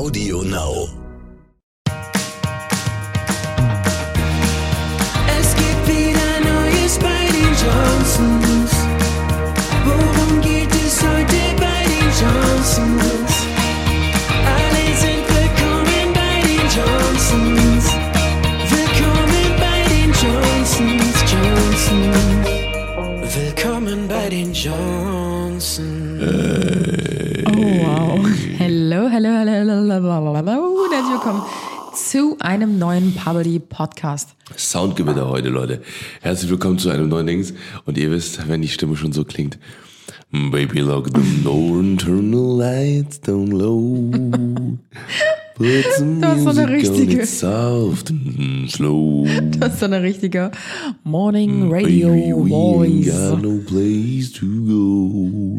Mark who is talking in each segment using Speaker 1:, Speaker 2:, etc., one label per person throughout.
Speaker 1: Audio Now.
Speaker 2: Es gibt wieder Neues bei den Johnsons.
Speaker 3: Hello. Und herzlich willkommen zu einem neuen Puberty Podcast.
Speaker 4: Soundgewitter heute, Leute. Herzlich willkommen zu einem neuen Dings. Und ihr wisst, wenn die Stimme schon so klingt. Baby, lock the door and turn the lights down low. Put some
Speaker 3: Das ist so eine richtige-
Speaker 4: soft and mm, slow.
Speaker 3: Das ist so eine richtige Morning mm, Radio
Speaker 4: Baby, we ain't
Speaker 3: Voice.
Speaker 4: got no place to go.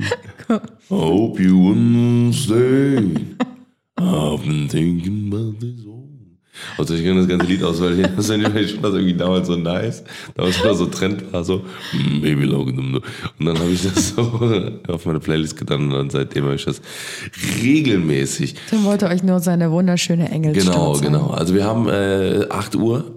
Speaker 4: Hope you understand. I've been thinking about this all. Also ich kenne das ganze Lied. Das finde ich schon das irgendwie damals so nice. Damals schon so Trend war so, mm, Baby Logan. Und dann habe ich das so auf meine Playlist getan und dann seitdem habe ich das regelmäßig.
Speaker 3: Tim wollte euch nur seine wunderschöne Engelsstimme
Speaker 4: Genau, genau. Also wir haben äh, 8 Uhr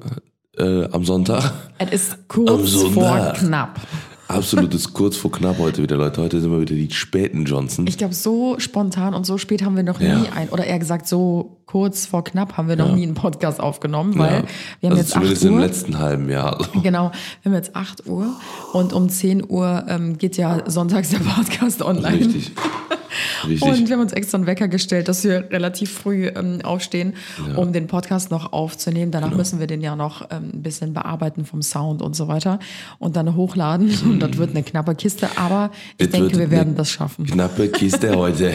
Speaker 4: äh, am Sonntag.
Speaker 3: Es ist kurz vor knapp.
Speaker 4: Absolutes kurz vor knapp heute wieder, Leute. Heute sind wir wieder die späten Johnson.
Speaker 3: Ich glaube, so spontan und so spät haben wir noch
Speaker 4: Ja.
Speaker 3: nie ein, oder eher gesagt, so kurz vor knapp haben wir noch nie einen Podcast aufgenommen, weil
Speaker 4: Ja.
Speaker 3: wir haben
Speaker 4: also
Speaker 3: jetzt 8
Speaker 4: zumindest im
Speaker 3: Uhr.
Speaker 4: letzten halben Jahr.
Speaker 3: Genau, wir haben jetzt 8 Uhr und um 10 Uhr ähm, geht ja sonntags der Podcast online.
Speaker 4: Richtig. Richtig.
Speaker 3: Und wir haben uns extra einen Wecker gestellt, dass wir relativ früh ähm, aufstehen, um den Podcast noch aufzunehmen. Danach
Speaker 4: Genau.
Speaker 3: müssen wir den ja noch ähm, ein bisschen bearbeiten vom Sound und so weiter und dann hochladen. Und das wird eine knappe Kiste, aber ich
Speaker 4: Es
Speaker 3: denke, wir werden das schaffen.
Speaker 4: Knappe Kiste heute.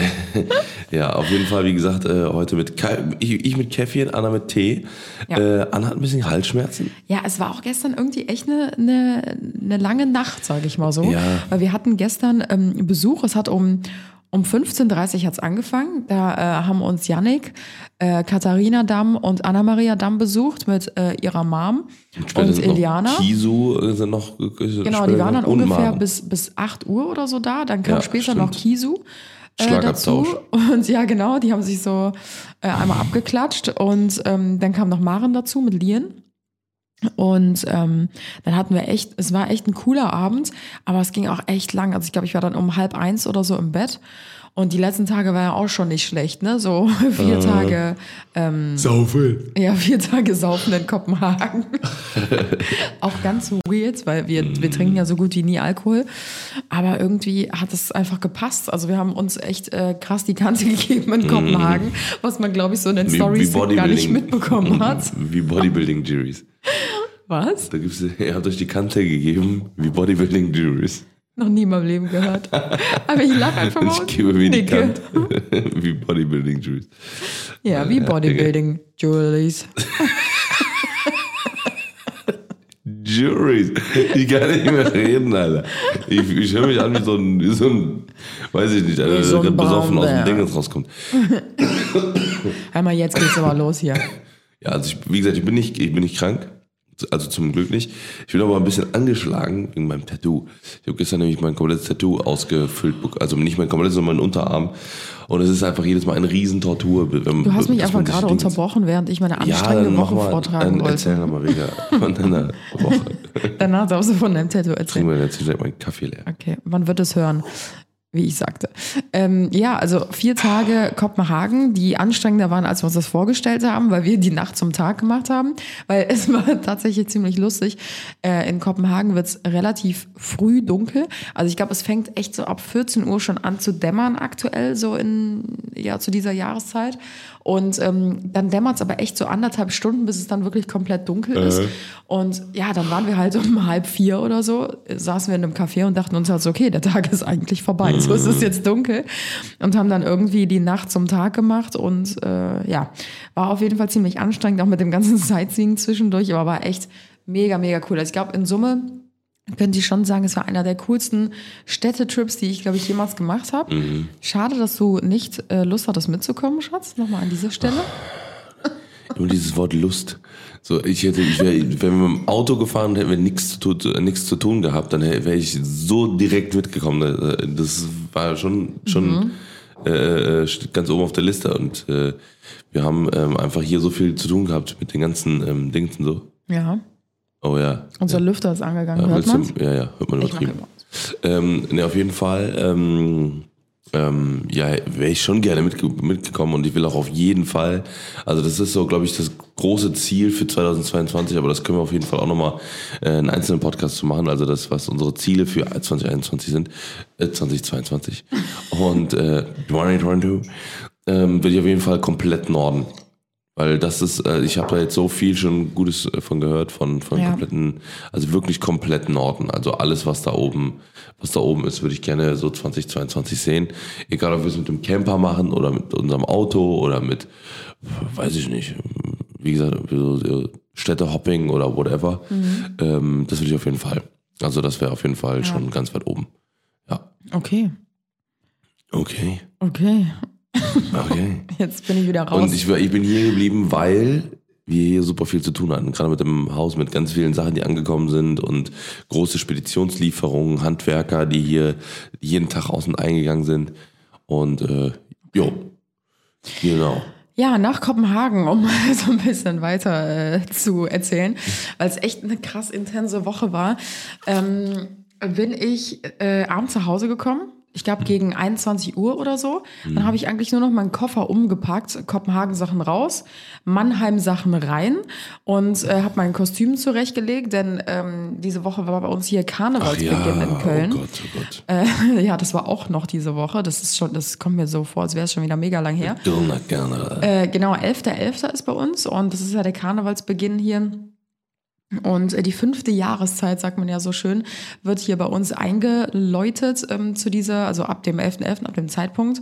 Speaker 4: ja, auf jeden Fall, wie gesagt, äh, heute mit Ka ich, ich mit Käffchen, Anna mit Tee.
Speaker 3: Ja.
Speaker 4: Äh, Anna hat ein bisschen Halsschmerzen.
Speaker 3: Ja, es war auch gestern irgendwie echt eine, eine, eine lange Nacht, sage ich mal so.
Speaker 4: Ja.
Speaker 3: Weil wir hatten gestern ähm, Besuch, es hat um, um 15.30 Uhr hat's angefangen. Da äh, haben uns Yannick, äh, Katharina Damm und Anna-Maria Damm besucht mit äh, ihrer Mom und
Speaker 4: noch
Speaker 3: Eliana.
Speaker 4: Kisu sind noch. äh,
Speaker 3: Genau, die waren dann
Speaker 4: und
Speaker 3: ungefähr
Speaker 4: Maren.
Speaker 3: bis, bis 8 Uhr oder so da. Dann kam
Speaker 4: Ja,
Speaker 3: später
Speaker 4: stimmt.
Speaker 3: noch Kisu. Äh, dazu.
Speaker 4: Schlagabtausch.
Speaker 3: Und ja, genau, die haben sich so äh, einmal abgeklatscht. Und ähm, dann kam noch Maren dazu mit Lien. Und ähm, dann hatten wir echt, es war echt ein cooler Abend, aber es ging auch echt lang. Also ich glaube, ich war dann um halb eins oder so im Bett. Und die letzten Tage war ja auch schon nicht schlecht, ne? So vier
Speaker 4: Äh.
Speaker 3: Tage, ähm,
Speaker 4: Saufen.
Speaker 3: ja, vier Tage saufen in Kopenhagen. auch ganz weird, weil wir, wir trinken ja so gut wie nie Alkohol. Aber irgendwie hat es einfach gepasst. Also wir haben uns echt äh, krass die Kante gegeben in Kopenhagen, was man, glaube ich, so in den Stories gar nicht mitbekommen hat.
Speaker 4: Wie Bodybuilding Juries.
Speaker 3: Was?
Speaker 4: Da gibt's, ihr habt euch die Kante gegeben, wie Bodybuilding Juries.
Speaker 3: Noch nie in meinem Leben gehört. Aber ich lache einfach mal.
Speaker 4: Ich gebe mir die. Kante. wie Bodybuilding Juries.
Speaker 3: Ja, wie Bodybuilding Juries.
Speaker 4: Juries. Ich kann nicht mehr reden, Alter. Ich, ich höre mich an wie so ein, wie so ein weiß ich nicht, Alter,
Speaker 3: so ein
Speaker 4: der besoffen aus dem. Ding rauskommt.
Speaker 3: Hör mal, jetzt geht's aber los hier.
Speaker 4: Ja, also ich, wie gesagt, ich bin nicht, ich bin nicht krank. Also zum Glück nicht. Ich bin aber ein bisschen angeschlagen wegen meinem Tattoo. Ich habe gestern nämlich mein komplettes Tattoo ausgefüllt, also nicht mein komplettes, sondern mein Unterarm. Und es ist einfach jedes Mal eine Riesentortur.
Speaker 3: Du hast mich einfach gerade unterbrochen, während ich meine
Speaker 4: Ja,
Speaker 3: anstrengende
Speaker 4: mach
Speaker 3: Woche
Speaker 4: mal,
Speaker 3: vortragen
Speaker 4: dann erzähl
Speaker 3: wollte.
Speaker 4: doch mal wieder von deiner Woche.
Speaker 3: Danach darfst du von deinem Tattoo erzählen.
Speaker 4: mal jetzt direkt meinen Kaffee leer.
Speaker 3: Okay, man wird es hören, wie ich sagte. Ähm, ja, also vier Tage Kopenhagen, die anstrengender waren, als wir uns das vorgestellt haben, weil wir die Nacht zum Tag gemacht haben. Weil es war tatsächlich ziemlich lustig. Äh, in Kopenhagen wird es relativ früh dunkel. Also ich glaube, es fängt echt so ab 14 Uhr schon an zu dämmern aktuell, so in, ja, zu dieser Jahreszeit. Und ähm, dann dämmert es aber echt so anderthalb Stunden, bis es dann wirklich komplett dunkel ist. Und ja, dann waren wir halt um halb vier oder so, äh, saßen wir in einem Café und dachten uns halt so, okay, der Tag ist eigentlich vorbei. So ist es jetzt dunkel. Und haben dann irgendwie die Nacht zum Tag gemacht und äh, ja, war auf jeden Fall ziemlich anstrengend, auch mit dem ganzen Sightseeing zwischendurch, aber war echt mega, mega cool. Also ich glaube, in Summe könnte ich schon sagen, es war einer der coolsten Städtetrips, die ich, glaube ich, jemals gemacht habe. Schade, dass du nicht äh, Lust hattest mitzukommen, Schatz. Nochmal an dieser Stelle.
Speaker 4: Nur dieses Wort Lust. So, ich hätte, ich wär, wenn wir mit dem Auto gefahren hätten wir nichts zu, tun- äh, nichts zu tun gehabt, dann wäre ich so direkt mitgekommen. Äh, Das war schon, schon äh, steht ganz oben auf der Liste und äh, wir haben ähm, einfach hier so viel zu tun gehabt mit den ganzen ähm, Dings und so.
Speaker 3: Ja.
Speaker 4: Oh ja.
Speaker 3: Unser
Speaker 4: ja.
Speaker 3: Lüfter ist angegangen.
Speaker 4: Ja,
Speaker 3: Hört man's?
Speaker 4: Ja, ja, hört man übertrieben. Ähm, ne, auf jeden Fall, ähm, ähm, ja, wäre ich schon gerne mitge mitgekommen und ich will auch auf jeden Fall, also das ist so, glaube ich, das große Ziel für 2022, aber das können wir auf jeden Fall auch nochmal äh, einen einzelnen Podcast zu machen, also das, was unsere Ziele für 2021 sind, äh, 2022 und äh, 2022, ähm, will ich auf jeden Fall komplett Norden. Weil das ist, äh, ich habe da jetzt so viel schon Gutes äh, von gehört, von, von
Speaker 3: Ja.
Speaker 4: kompletten, also wirklich komplett Norden. Also alles, was da oben, was da oben ist, würde ich gerne so 2022 sehen. Egal, ob wir es mit dem Camper machen oder mit unserem Auto oder mit, weiß ich nicht, wie gesagt, so, so Städtehopping oder whatever. Ähm, das würde ich auf jeden Fall. Also das wäre auf jeden Fall schon ganz weit oben. Ja.
Speaker 3: Okay.
Speaker 4: Okay.
Speaker 3: Okay.
Speaker 4: Okay.
Speaker 3: Jetzt bin ich wieder raus.
Speaker 4: Und ich, ich bin hier geblieben, weil wir hier super viel zu tun hatten. Gerade mit dem Haus, mit ganz vielen Sachen, die angekommen sind und große Speditionslieferungen, Handwerker, die hier jeden Tag außen eingegangen sind. Und äh, jo, genau.
Speaker 3: Ja, nach Kopenhagen, um mal so ein bisschen weiter äh, zu erzählen, weil es echt eine krass intense Woche war, ähm, bin ich äh, abends nach Hause gekommen. Ich glaube gegen 21 Uhr oder so. Dann habe ich eigentlich nur noch meinen Koffer umgepackt, Kopenhagen-Sachen raus, Mannheim-Sachen rein und äh, habe mein Kostüm zurechtgelegt, denn ähm, diese Woche war bei uns hier Karnevalsbeginn in Köln.
Speaker 4: oh Gott, oh Gott.
Speaker 3: Äh, ja, das war auch noch diese Woche. Das ist schon, das kommt mir so vor, als wäre es schon wieder mega lang her.
Speaker 4: Gerne, gerne.
Speaker 3: Äh, genau, 11.11. ist bei uns und das ist ja der Karnevalsbeginn hier. Und äh, die fünfte Jahreszeit, sagt man ja so schön, wird hier bei uns eingeläutet ähm, zu dieser, also ab dem 11.11., ab dem Zeitpunkt.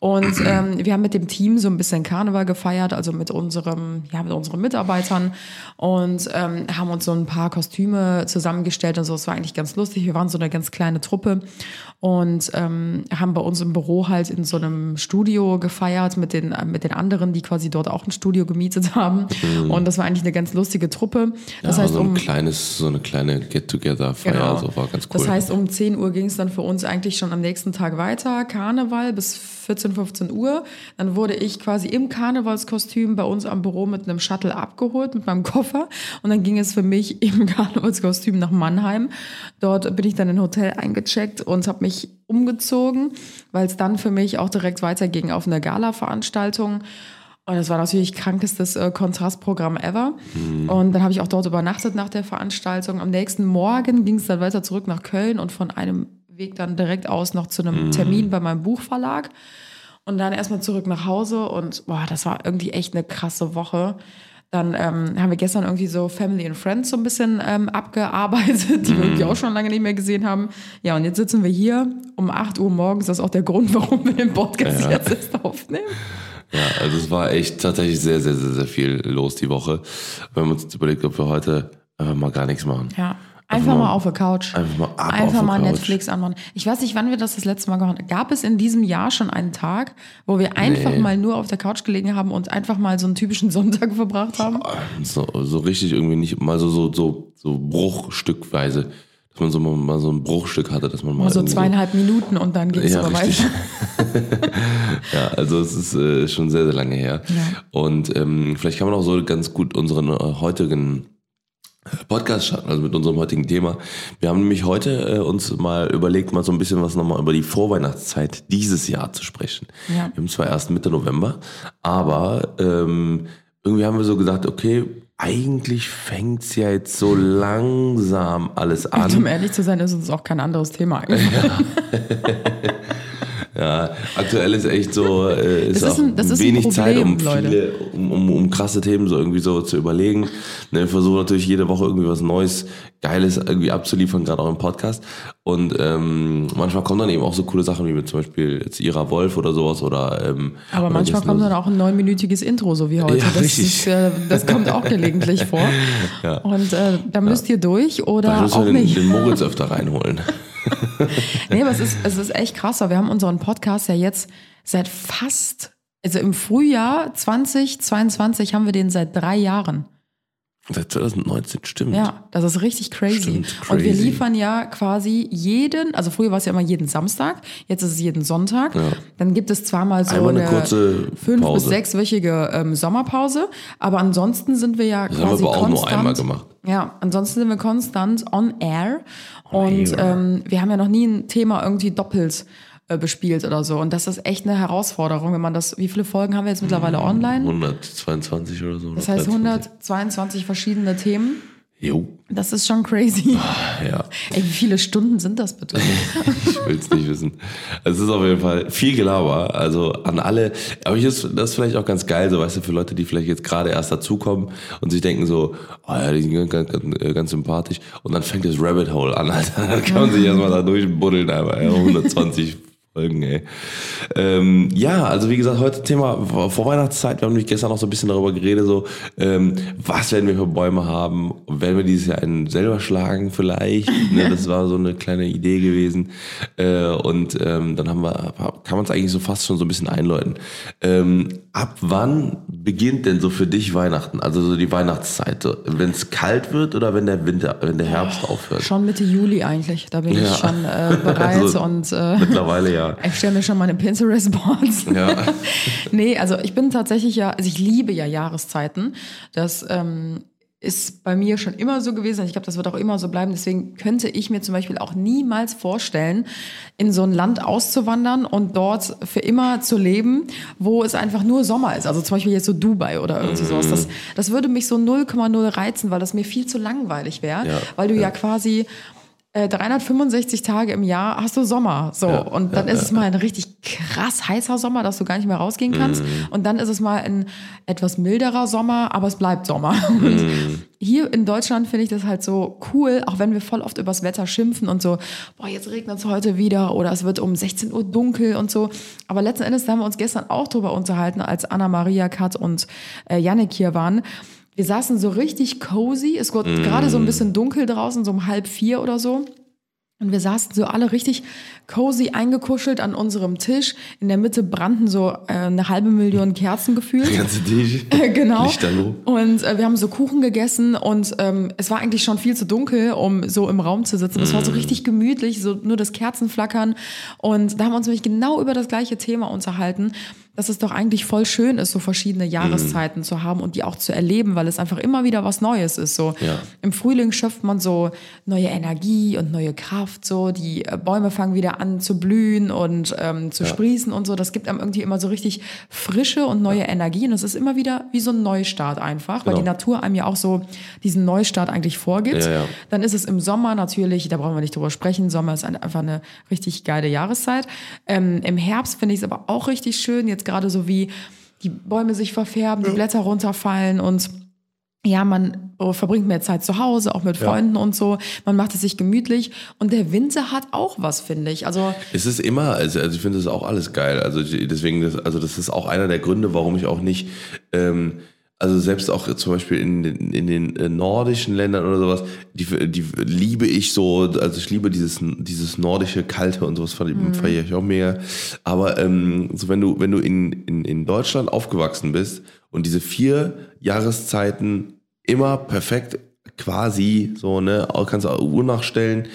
Speaker 3: Und ähm, wir haben mit dem Team so ein bisschen Karneval gefeiert, also mit unserem, ja, mit unseren Mitarbeitern und ähm, haben uns so ein paar Kostüme zusammengestellt und so. Es war eigentlich ganz lustig. Wir waren so eine ganz kleine Truppe und ähm, haben bei uns im Büro halt in so einem Studio gefeiert mit den, äh, mit den anderen, die quasi dort auch ein Studio gemietet haben. Und das war eigentlich eine ganz lustige Truppe. Das
Speaker 4: ja,
Speaker 3: heißt,
Speaker 4: so ein
Speaker 3: um,
Speaker 4: kleines, so eine kleine Get-Together-Feier,
Speaker 3: Genau.
Speaker 4: so war ganz cool.
Speaker 3: Das heißt, um 10 Uhr ging es dann für uns eigentlich schon am nächsten Tag weiter. Karneval bis 14, 15 Uhr. Dann wurde ich quasi im Karnevalskostüm bei uns am Büro mit einem Shuttle abgeholt, mit meinem Koffer. Und dann ging es für mich im Karnevalskostüm nach Mannheim. Dort bin ich dann in ein Hotel eingecheckt und habe mich umgezogen, weil es dann für mich auch direkt weiterging auf eine Gala-Veranstaltung. Und das war natürlich krankestes äh, Kontrastprogramm ever. Und dann habe ich auch dort übernachtet nach der Veranstaltung. Am nächsten Morgen ging es dann weiter zurück nach Köln und von einem Weg dann direkt aus noch zu einem Termin bei meinem Buchverlag. Und dann erstmal zurück nach Hause und boah, das war irgendwie echt eine krasse Woche. Dann ähm, haben wir gestern irgendwie so Family and Friends so ein bisschen ähm, abgearbeitet, die wir irgendwie auch schon lange nicht mehr gesehen haben. Ja, und jetzt sitzen wir hier um 8 Uhr morgens. Das ist auch der Grund, warum wir den Podcast
Speaker 4: Ja.
Speaker 3: jetzt erst aufnehmen.
Speaker 4: Ja, also es war echt tatsächlich sehr, sehr, sehr, sehr viel los die Woche. Wir haben uns jetzt überlegt, ob wir heute einfach mal gar nichts machen.
Speaker 3: Ja. Einfach mal auf der Couch.
Speaker 4: Einfach mal ab
Speaker 3: Einfach mal. Netflix anmachen. Ich weiß nicht, wann wir das das letzte Mal gemacht haben. Gab es in diesem Jahr schon einen Tag, wo wir einfach
Speaker 4: Nee.
Speaker 3: mal nur auf der Couch gelegen haben und einfach mal so einen typischen Sonntag verbracht haben?
Speaker 4: So, so richtig irgendwie nicht, mal so, so, so, so bruchstückweise, dass man so mal, mal so ein Bruchstück hatte, dass man mal.
Speaker 3: Mal so zweieinhalb Minuten und dann ging es
Speaker 4: Ja,
Speaker 3: aber weiter.
Speaker 4: Ja, also es ist äh, schon sehr, sehr lange her.
Speaker 3: Ja.
Speaker 4: Und ähm, vielleicht kann man auch so ganz gut unseren äh, heutigen Podcast starten, also mit unserem heutigen Thema. Wir haben nämlich heute äh, uns mal überlegt, mal so ein bisschen was nochmal über die Vorweihnachtszeit dieses Jahr zu sprechen.
Speaker 3: Ja.
Speaker 4: Wir haben zwar erst Mitte November, aber ähm, irgendwie haben wir so gesagt, okay, eigentlich fängt's ja jetzt so langsam alles an.
Speaker 3: Und um ehrlich zu sein, ist uns auch kein anderes Thema eingefallen.
Speaker 4: Ja, aktuell ist echt so, äh, ist
Speaker 3: ist
Speaker 4: auch
Speaker 3: ein- ein
Speaker 4: wenig Zeit, um
Speaker 3: Problem,
Speaker 4: viele, um, um, um krasse Themen so irgendwie so zu überlegen. Ne, wir versuchen natürlich jede Woche irgendwie was Neues, Geiles irgendwie abzuliefern, gerade auch im Podcast. Und ähm, manchmal kommen dann eben auch so coole Sachen wie mit zum Beispiel jetzt Ira Wolf oder sowas oder ähm,
Speaker 3: Aber manchmal kommt dann auch ein neunminütiges Intro, so wie heute.
Speaker 4: Ja,
Speaker 3: das,
Speaker 4: richtig.
Speaker 3: ist, äh, das kommt auch gelegentlich vor.
Speaker 4: Ja.
Speaker 3: Und äh, da müsst ihr durch
Speaker 4: Da
Speaker 3: oder
Speaker 4: müssen
Speaker 3: auch
Speaker 4: den,
Speaker 3: nicht.
Speaker 4: den Moritz öfter reinholen.
Speaker 3: Nee, aber es ist, es ist echt krass. weil Wir haben unseren Podcast ja jetzt seit fast, also im Frühjahr 2022 haben wir den seit drei Jahren.
Speaker 4: Seit 2019, stimmt.
Speaker 3: Ja, das ist richtig crazy.
Speaker 4: Stimmt,
Speaker 3: Und wir
Speaker 4: crazy.
Speaker 3: liefern ja quasi jeden, also früher war es ja immer jeden Samstag, jetzt ist es jeden Sonntag. Dann gibt es zwar mal so
Speaker 4: Einmal eine
Speaker 3: eine,
Speaker 4: kurze
Speaker 3: fünf- bis
Speaker 4: Pause.
Speaker 3: sechswöchige ähm, Sommerpause, aber ansonsten sind wir ja
Speaker 4: Das haben wir
Speaker 3: quasi
Speaker 4: aber auch nur
Speaker 3: konstant.
Speaker 4: einmal gemacht.
Speaker 3: Ja, ansonsten sind wir konstant on air und
Speaker 4: air.
Speaker 3: ähm, wir haben ja noch nie ein Thema irgendwie doppelt äh, bespielt oder so. Und das ist echt eine Herausforderung, wenn man das, wie viele Folgen haben wir jetzt mittlerweile online?
Speaker 4: 122 oder so.
Speaker 3: Das heißt
Speaker 4: 123.
Speaker 3: 122 verschiedene Themen.
Speaker 4: Jo,
Speaker 3: Das ist schon crazy.
Speaker 4: ja.
Speaker 3: Ey, wie viele Stunden sind das bitte?
Speaker 4: Ich will es nicht wissen. Es ist auf jeden Fall viel Gelaber. Also an alle. Aber ich ist, das ist vielleicht auch ganz geil, so weißt du, für Leute, die vielleicht jetzt gerade erst dazukommen und sich denken so, oh ja, die sind ganz, ganz, ganz sympathisch. Und dann fängt das Rabbit Hole an, Alter. Dann kann man sich erstmal da durchbuddeln, aber ja, 120 Folgen, ey. Ähm, ja, also wie gesagt, heute Thema vor Weihnachtszeit. Wir haben nämlich gestern auch so ein bisschen darüber geredet, so, ähm, was werden wir für Bäume haben? Werden wir dieses Jahr einen selber schlagen vielleicht? ne, das war so eine kleine Idee gewesen. Äh, und ähm, dann haben wir, kann man es eigentlich so fast schon so ein bisschen einläuten. Ähm, ab wann beginnt denn so für dich Weihnachten? Also so die Weihnachtszeit? So, wenn es kalt wird oder wenn der Winter, wenn der Herbst aufhört?
Speaker 3: Schon Mitte Juli eigentlich. Da bin ich
Speaker 4: Ja.
Speaker 3: schon äh, bereit
Speaker 4: Also,
Speaker 3: und äh,
Speaker 4: Mittlerweile ja.
Speaker 3: Ich stelle mir schon meine Pinterest-Boards.
Speaker 4: Ja.
Speaker 3: nee, also ich bin tatsächlich ja, also ich liebe ja Jahreszeiten. Das ähm, ist bei mir schon immer so gewesen. Ich glaube, das wird auch immer so bleiben. Deswegen könnte ich mir zum Beispiel auch niemals vorstellen, in so ein Land auszuwandern und dort für immer zu leben, wo es einfach nur Sommer ist. Also zum Beispiel jetzt so Dubai oder irgendwie sowas. Das, das würde mich so 0,0 reizen, weil das mir viel zu langweilig wäre.
Speaker 4: Ja,
Speaker 3: weil du ja,
Speaker 4: ja.
Speaker 3: quasi äh, 365 Tage im Jahr hast du Sommer. So.
Speaker 4: Ja,
Speaker 3: und dann
Speaker 4: ja,
Speaker 3: ist es mal ein richtig krass heißer Sommer, dass du gar nicht mehr rausgehen kannst.
Speaker 4: Mhm.
Speaker 3: Und dann ist es mal ein etwas milderer Sommer, aber es bleibt Sommer. Und
Speaker 4: Mhm.
Speaker 3: hier in Deutschland finde ich das halt so cool, auch wenn wir voll oft übers Wetter schimpfen und so, boah, jetzt regnet es heute wieder oder es wird um 16 Uhr dunkel und so. Aber letzten Endes, da haben wir uns gestern auch drüber unterhalten, als Anna Maria, Kat und äh, Yannick hier waren. Wir saßen so richtig cozy. Es wurde gerade so ein bisschen dunkel draußen, so um halb vier oder so. Und wir saßen so alle richtig cozy eingekuschelt an unserem Tisch. In der Mitte brannten so äh, eine halbe Million Kerzen gefühlt.
Speaker 4: Die ganze Tisch.
Speaker 3: genau.
Speaker 4: Lichterloh.
Speaker 3: Und äh, wir haben so Kuchen gegessen und ähm, es war eigentlich schon viel zu dunkel, um so im Raum zu sitzen. Es war so
Speaker 4: Mhm.
Speaker 3: richtig gemütlich, so nur das Kerzenflackern. Und da haben wir uns nämlich genau über das gleiche Thema unterhalten, dass es doch eigentlich voll schön ist, so verschiedene Jahreszeiten
Speaker 4: Mhm.
Speaker 3: zu haben und die auch zu erleben, weil es einfach immer wieder was Neues ist. So
Speaker 4: Ja.
Speaker 3: im Frühling schöpft man so neue Energie und neue Kraft. So die äh, Bäume fangen wieder an zu blühen und ähm, zu sprießen und so. Das gibt einem irgendwie immer so richtig frische und neue Energie. Und es ist immer wieder wie so ein Neustart einfach, weil
Speaker 4: Genau.
Speaker 3: die Natur einem ja auch so diesen Neustart eigentlich vorgibt.
Speaker 4: Ja, ja.
Speaker 3: Dann ist es im Sommer natürlich, da brauchen wir nicht drüber sprechen. Sommer ist ein- einfach eine richtig geile Jahreszeit. Ähm, Im Herbst finde ich es aber auch richtig schön. Jetzt gerade so wie die Bäume sich verfärben, die Blätter runterfallen und ja, man äh, verbringt mehr Zeit zu Hause, auch mit Freunden und so. Man macht es sich gemütlich. Und der Winter hat auch was, finde ich. Also,
Speaker 4: Es ist immer, also, also ich finde das auch alles geil. Also deswegen, das, also das ist auch einer der Gründe, warum ich auch nicht, ähm, also selbst auch zum Beispiel in, den- in den äh, nordischen Ländern oder sowas, die, die liebe ich so, also ich liebe dieses, dieses nordische Kalte und sowas ich, feiere ich auch mega. Aber ähm, so wenn du, wenn du in, in, in Deutschland aufgewachsen bist und diese vier Jahreszeiten immer perfekt quasi so, ne, kannst du auch Uhr nachstellen.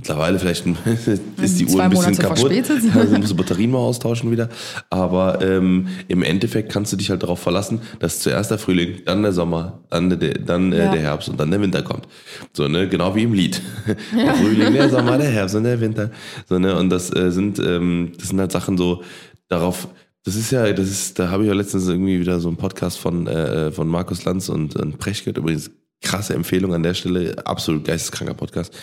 Speaker 4: Mittlerweile vielleicht ist die Uhr
Speaker 3: Zwei
Speaker 4: ein bisschen
Speaker 3: Monate
Speaker 4: kaputt.
Speaker 3: verspätet.
Speaker 4: Also musst du Batterien mal austauschen wieder. Aber ähm, im Endeffekt kannst du dich halt darauf verlassen, dass zuerst der Frühling, dann der Sommer, dann der, dann äh,
Speaker 3: Ja.
Speaker 4: der Herbst und dann der Winter kommt. So, ne, genau wie im Lied. Der Frühling, der Sommer, der Herbst und der Winter. So, ne, und das äh, sind, ähm, das sind halt Sachen so darauf. Das ist ja, das ist, da habe ich ja letztens irgendwie wieder so einen Podcast von, äh, von Markus Lanz und, und Precht gehört. Übrigens krasse Empfehlung an der Stelle, absolut geisteskranker Podcast.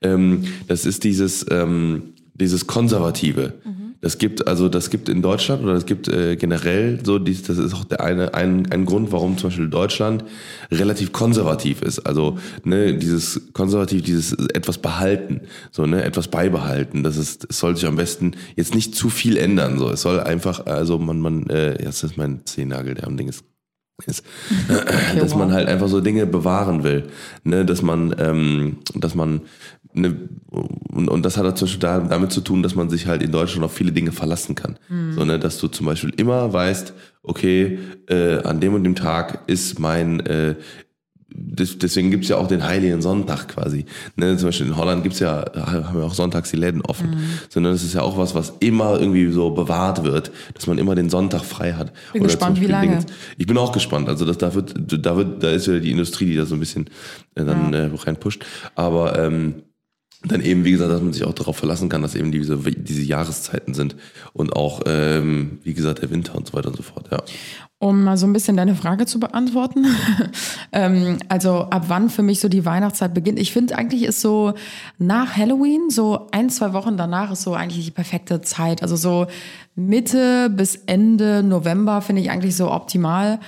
Speaker 4: Ähm, das ist dieses, ähm, dieses Konservative. Das gibt, also das gibt in Deutschland oder das gibt äh, generell so, dies, das ist auch der eine, ein, ein Grund, warum zum Beispiel Deutschland relativ konservativ ist. Also ne, dieses konservativ, dieses etwas behalten, so ne, etwas beibehalten. Das ist, es soll sich am besten jetzt nicht zu viel ändern. So, es soll einfach, also man, man, äh, das ist mein Zehennagel, der am Ding ist ist, dass man
Speaker 3: wow.
Speaker 4: halt einfach so Dinge bewahren will, ne, dass man, ähm, dass man, ne, und, und das hat halt zum Beispiel da, damit zu tun, dass man sich halt in Deutschland auf viele Dinge verlassen kann, so, ne, dass du zum Beispiel immer weißt, okay, äh, an dem und dem Tag ist mein, äh, deswegen gibt's ja auch den Heiligen Sonntag quasi. Ne, zum Beispiel in Holland gibt's ja, haben wir auch sonntags die Läden offen.
Speaker 3: Mhm.
Speaker 4: Sondern es ist ja auch was, was immer irgendwie so bewahrt wird, dass man immer den Sonntag frei hat.
Speaker 3: Bin
Speaker 4: Oder
Speaker 3: gespannt, wie lange.
Speaker 4: Dingens. Ich bin auch gespannt. Also das, da wird, da wird, da ist wieder die Industrie, die da so ein bisschen äh, dann äh, reinpusht. Aber ähm, dann eben, wie gesagt, dass man sich auch darauf verlassen kann, dass eben diese, diese Jahreszeiten sind und auch, ähm, wie gesagt, der Winter und so weiter und so fort. Ja.
Speaker 3: Um mal so ein bisschen deine Frage zu beantworten. ähm, also ab wann für mich so die Weihnachtszeit beginnt. Ich finde eigentlich ist so nach Halloween, so ein, zwei Wochen danach ist so eigentlich die perfekte Zeit. Also so Mitte bis Ende November finde ich eigentlich so optimal.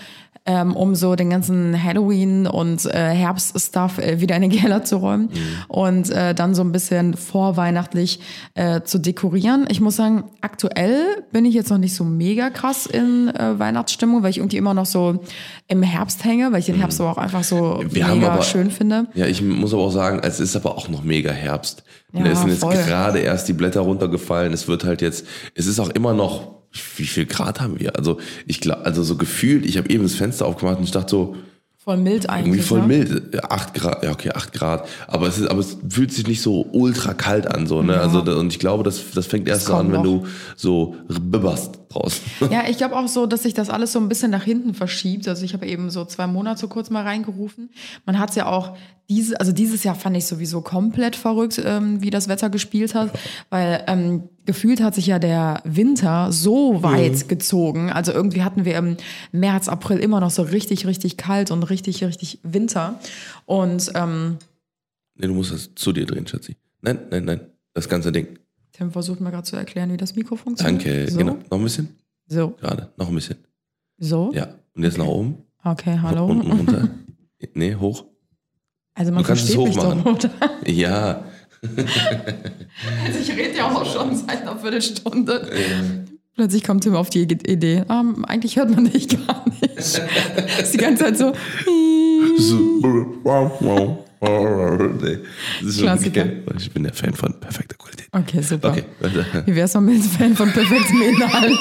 Speaker 3: Ähm, um so den ganzen Halloween und äh, Herbst-Stuff äh, wieder in den Keller zu räumen und äh, dann so ein bisschen vorweihnachtlich äh, zu dekorieren. Ich muss sagen, aktuell bin ich jetzt noch nicht so mega krass in äh, Weihnachtsstimmung, weil ich irgendwie immer noch so im Herbst hänge, weil ich den Herbst aber auch einfach so
Speaker 4: Wir
Speaker 3: mega
Speaker 4: aber-
Speaker 3: schön finde.
Speaker 4: Ja, ich muss aber auch sagen, es ist aber auch noch mega Herbst.
Speaker 3: Ja,
Speaker 4: es sind jetzt
Speaker 3: voll.
Speaker 4: gerade erst die Blätter runtergefallen. Es wird halt jetzt, es ist auch immer noch, wie viel Grad haben wir? Also ich glaube, also so gefühlt, ich habe eben das Fenster aufgemacht und ich dachte so,
Speaker 3: Voll mild eigentlich.
Speaker 4: irgendwie voll
Speaker 3: ne?
Speaker 4: mild. Ja, Acht Grad, ja okay, acht Grad. Aber es ist, aber es fühlt sich nicht so ultra kalt an, so, ne? Also, da- und ich glaube, das, das fängt erst so an, wenn
Speaker 3: noch.
Speaker 4: du so bibberst draußen.
Speaker 3: Ja, ich glaube auch so, dass sich das alles so ein bisschen nach hinten verschiebt. Also ich habe eben so zwei Monate kurz mal reingerufen. Man hat es ja auch diese, also dieses Jahr fand ich sowieso komplett verrückt, ähm, wie das Wetter gespielt hat, weil ähm, gefühlt hat sich ja der Winter so weit gezogen. Also irgendwie hatten wir im März, April immer noch so richtig, richtig kalt und richtig, richtig Winter. Und ähm,
Speaker 4: Nee, du musst das zu dir drehen, Schatzi. Nein, nein, nein. Das ganze Ding.
Speaker 3: Tim versucht mir gerade zu erklären, wie das Mikro funktioniert.
Speaker 4: Danke.
Speaker 3: So,
Speaker 4: Genau. Noch ein bisschen?
Speaker 3: so,
Speaker 4: Gerade. Noch ein bisschen.
Speaker 3: so.
Speaker 4: Ja. Und jetzt nach oben.
Speaker 3: Okay, hallo.
Speaker 4: Unten runter. Nee, hoch.
Speaker 3: Also man
Speaker 4: Du kannst es hochmachen.
Speaker 3: oder?
Speaker 4: Ja.
Speaker 3: Also ich rede ja auch schon seit einer Viertelstunde. Plötzlich kommt Tim auf die Idee. Ähm, eigentlich hört man dich gar nicht. ist die ganze Zeit so.
Speaker 4: So. Nee. Das
Speaker 3: Klassiker.
Speaker 4: Ich bin der Fan von perfekter Qualität.
Speaker 3: Okay, super.
Speaker 4: Okay.
Speaker 3: Wie wär's mal mit Fan von perfektem Inhalt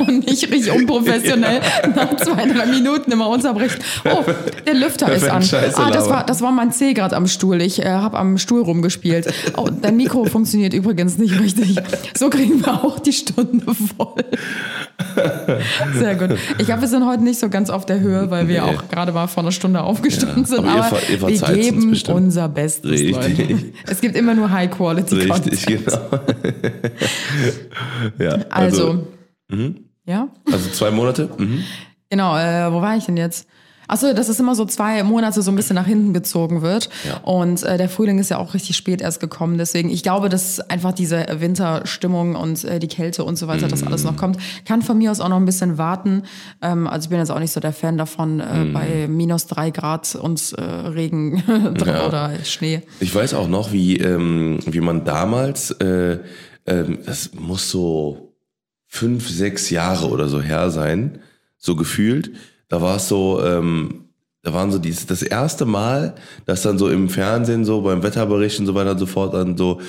Speaker 3: und nicht richtig unprofessionell nach zwei, drei Minuten immer unterbrechen. Oh, der Lüfter ist an.
Speaker 4: Perfekt Scheiße
Speaker 3: Ah, das war, das war mein C gerade am Stuhl. Ich äh, habe am Stuhl rumgespielt. Oh, dein Mikro funktioniert übrigens nicht richtig. So kriegen wir auch die Stunde voll. Sehr gut. Ich glaube, wir sind heute nicht so ganz auf der Höhe, weil wir
Speaker 4: Nee.
Speaker 3: auch gerade mal vor einer Stunde aufgestanden
Speaker 4: Ja,
Speaker 3: sind.
Speaker 4: aber ihr
Speaker 3: Aber,
Speaker 4: ver- ihr
Speaker 3: wir
Speaker 4: uns
Speaker 3: geben unser Bestes,
Speaker 4: Richtig.
Speaker 3: Leute. Es gibt immer nur High-Quality-Content.
Speaker 4: Richtig, genau. ja,
Speaker 3: Also,
Speaker 4: also,
Speaker 3: ja,
Speaker 4: also zwei Monate. Mhm.
Speaker 3: genau. Äh, wo war ich denn jetzt? Achso, dass es immer so zwei Monate so ein bisschen nach hinten gezogen wird.
Speaker 4: Ja.
Speaker 3: Und äh, der Frühling ist ja auch richtig spät erst gekommen. Deswegen, ich glaube, dass einfach diese Winterstimmung und äh, die Kälte und so weiter, das alles
Speaker 4: Mhm.
Speaker 3: noch kommt. Kann von mir aus auch noch ein bisschen warten. Ähm, also ich bin jetzt auch nicht so der Fan davon, äh,
Speaker 4: Mhm.
Speaker 3: bei minus drei Grad und äh, Regen
Speaker 4: Ja.
Speaker 3: oder Schnee.
Speaker 4: Ich weiß auch noch, wie, ähm, wie man damals, äh, ähm, das muss so fünf, sechs Jahre oder so her sein, so gefühlt. Da war es so, ähm, da waren so dies, das erste Mal, dass dann so im Fernsehen, so beim Wetterbericht und so weiter und so fort dann so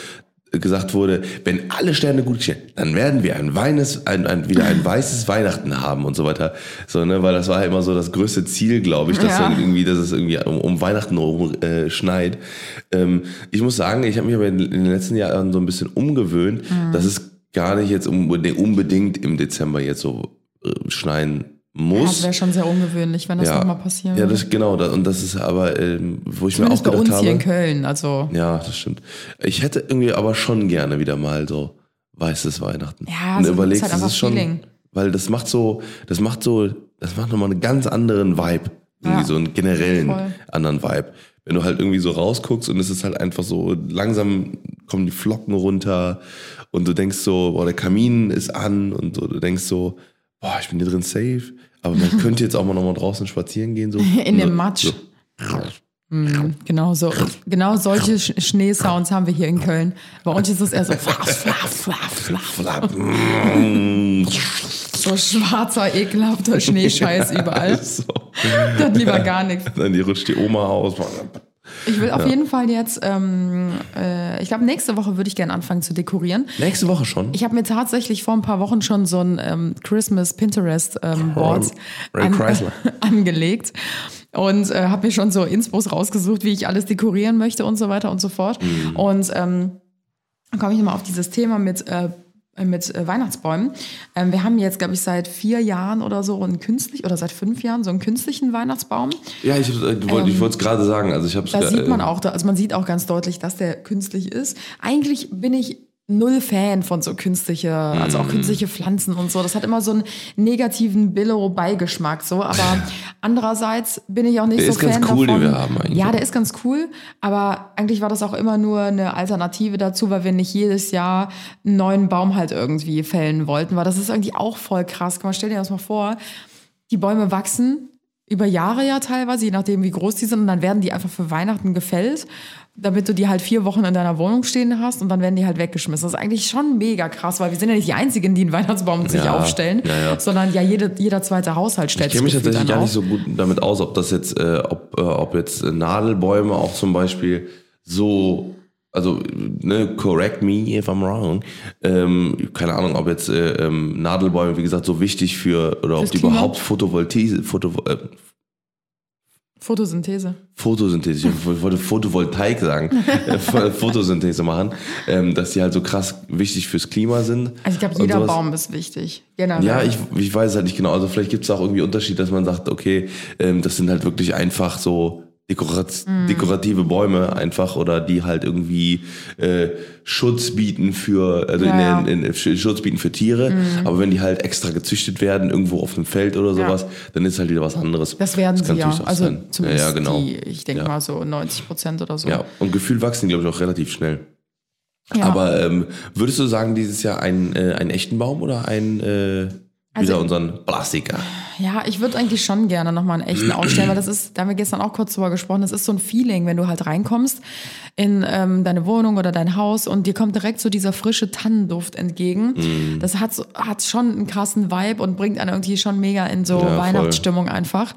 Speaker 4: gesagt wurde, wenn alle Sterne gut stehen, dann werden wir ein weines, ein, ein, wieder ein weißes Weihnachten haben und so weiter. So, ne, weil das war immer so das größte Ziel, glaube ich, dass
Speaker 3: Ja.
Speaker 4: dann irgendwie, dass es irgendwie um, um Weihnachten rum äh, schneit. Ähm, ich muss sagen, ich habe mich aber in, in den letzten Jahren so ein bisschen umgewöhnt, dass es gar nicht jetzt unbedingt, unbedingt im Dezember jetzt so äh, schneien
Speaker 3: Das
Speaker 4: muss.
Speaker 3: wäre schon sehr ungewöhnlich, wenn das
Speaker 4: ja,
Speaker 3: nochmal passieren
Speaker 4: ja,
Speaker 3: würde.
Speaker 4: das genau. Da, und das ist aber, ähm, wo ich mir auch
Speaker 3: Zumindest bei
Speaker 4: gedacht
Speaker 3: uns hier in
Speaker 4: habe.
Speaker 3: Köln. Also
Speaker 4: Ja, das stimmt. Ich hätte irgendwie aber schon gerne wieder mal so weißes Weihnachten.
Speaker 3: Ja,
Speaker 4: und
Speaker 3: so
Speaker 4: überlegst,
Speaker 3: halt
Speaker 4: das ist schon,
Speaker 3: Feeling.
Speaker 4: weil das macht so, das macht so, das macht nochmal einen ganz anderen Vibe. Irgendwie
Speaker 3: Ja,
Speaker 4: so einen generellen
Speaker 3: voll.
Speaker 4: anderen Vibe. Wenn du halt irgendwie so rausguckst und es ist halt einfach so, langsam kommen die Flocken runter und du denkst so, boah, der Kamin ist an und so, du denkst so, boah, ich bin hier drin safe, aber man könnte jetzt auch mal nochmal draußen spazieren gehen. So.
Speaker 3: In dem Matsch.
Speaker 4: So.
Speaker 3: Mhm, genau so. Genau solche Sch Schneesounds haben wir hier in Köln. Bei uns ist es eher so flaff, flaff, flaff, flaff.
Speaker 4: Flap.
Speaker 3: So schwarzer, ekelhafter Schneescheiß überall.
Speaker 4: So.
Speaker 3: Das lieber gar nichts.
Speaker 4: Dann die rutscht die Oma aus.
Speaker 3: Ich will auf jeden Fall jetzt, ähm, äh, ich glaube, nächste Woche würde ich gerne anfangen zu dekorieren.
Speaker 4: Nächste Woche schon.
Speaker 3: Ich habe mir tatsächlich vor ein paar Wochen schon so ein ähm, Christmas Pinterest ähm, Board
Speaker 4: Ray Chrysler.
Speaker 3: angelegt. und äh, habe mir schon so Inspos rausgesucht, wie ich alles dekorieren möchte und so weiter und so fort.
Speaker 4: Mhm.
Speaker 3: Und ähm, dann komme ich nochmal auf dieses Thema mit, äh, mit äh, Weihnachtsbäumen. Ähm, wir haben jetzt, glaube ich, seit vier Jahren oder so einen künstlich oder seit fünf Jahren so einen künstlichen Weihnachtsbaum.
Speaker 4: Ja, ich, äh, wollte ich wollte es gerade sagen. Also ich habe
Speaker 3: Da sieht man auch, also man sieht auch ganz deutlich, dass der künstlich ist. Eigentlich bin ich null Fan von so künstliche, also auch künstliche Pflanzen und so. Das hat immer so einen negativen Billo-Beigeschmack so. Aber andererseits bin ich auch nicht
Speaker 4: Der
Speaker 3: so
Speaker 4: ist ganz
Speaker 3: Fan
Speaker 4: cool,
Speaker 3: davon.
Speaker 4: den wir haben eigentlich.
Speaker 3: Ja, der ist ganz cool. Aber eigentlich war das auch immer nur eine Alternative dazu, weil wir nicht jedes Jahr einen neuen Baum halt irgendwie fällen wollten. Weil das ist irgendwie auch voll krass. Guck mal, stell dir das mal vor. Die Bäume wachsen über Jahre ja teilweise, je nachdem wie groß die sind, und dann werden die einfach für Weihnachten gefällt, damit du die halt vier Wochen in deiner Wohnung stehen hast und dann werden die halt weggeschmissen. Das ist eigentlich schon mega krass, weil wir sind ja nicht die Einzigen, die einen Weihnachtsbaum sich
Speaker 4: Ja,
Speaker 3: aufstellen,
Speaker 4: ja, ja.
Speaker 3: sondern ja jede, jeder zweite Haushalt stellt
Speaker 4: Ich kenne mich
Speaker 3: sich
Speaker 4: tatsächlich gar nicht so gut damit aus, ob das jetzt, äh, ob, äh, ob jetzt Nadelbäume auch zum Beispiel so, also ne, correct me if I'm wrong. Ähm, keine Ahnung, ob jetzt äh, ähm, Nadelbäume, wie gesagt, so wichtig für oder ob
Speaker 3: Fürs
Speaker 4: die
Speaker 3: Klima?
Speaker 4: überhaupt Photovoltaik, Photo, äh,
Speaker 3: Photosynthese.
Speaker 4: Photosynthese, ich wollte Photovoltaik sagen, äh, Photosynthese machen, ähm, dass die halt so krass wichtig fürs Klima sind.
Speaker 3: Also ich glaube, jeder. Baum ist wichtig. Generell.
Speaker 4: Ja, ich, ich weiß halt nicht genau. Also vielleicht gibt es auch irgendwie Unterschied, dass man sagt, okay, ähm, das sind halt wirklich einfach so dekorat
Speaker 3: Mhm.
Speaker 4: dekorative Bäume einfach oder die halt irgendwie äh, Schutz bieten für also
Speaker 3: Ja, ja.
Speaker 4: in, in, in, Schutz bieten für Tiere. Aber wenn die halt extra gezüchtet werden irgendwo auf einem Feld oder sowas, dann ist halt wieder was anderes.
Speaker 3: das werden
Speaker 4: kann
Speaker 3: sie ja. Also
Speaker 4: sein.
Speaker 3: zumindest
Speaker 4: ja, ja, genau.
Speaker 3: die, ich denke
Speaker 4: Ja.
Speaker 3: mal so 90 Prozent oder so.
Speaker 4: Ja, und Gefühl wachsen, glaube ich, auch relativ schnell.
Speaker 3: Ja.
Speaker 4: Aber ähm, würdest du sagen, dieses Jahr ein, äh, einen echten Baum oder ein äh,
Speaker 3: Also-
Speaker 4: wieder unseren Klassiker?
Speaker 3: Ja, ich würde eigentlich schon gerne nochmal einen echten aufstellen, weil das ist, da haben wir gestern auch kurz drüber gesprochen, das ist so ein Feeling, wenn du halt reinkommst in ähm, deine Wohnung oder dein Haus und dir kommt direkt so dieser frische Tannenduft entgegen.
Speaker 4: Mhm.
Speaker 3: Das hat, hat schon einen krassen Vibe und bringt einen irgendwie schon mega in so
Speaker 4: Ja.
Speaker 3: Weihnachtsstimmung einfach.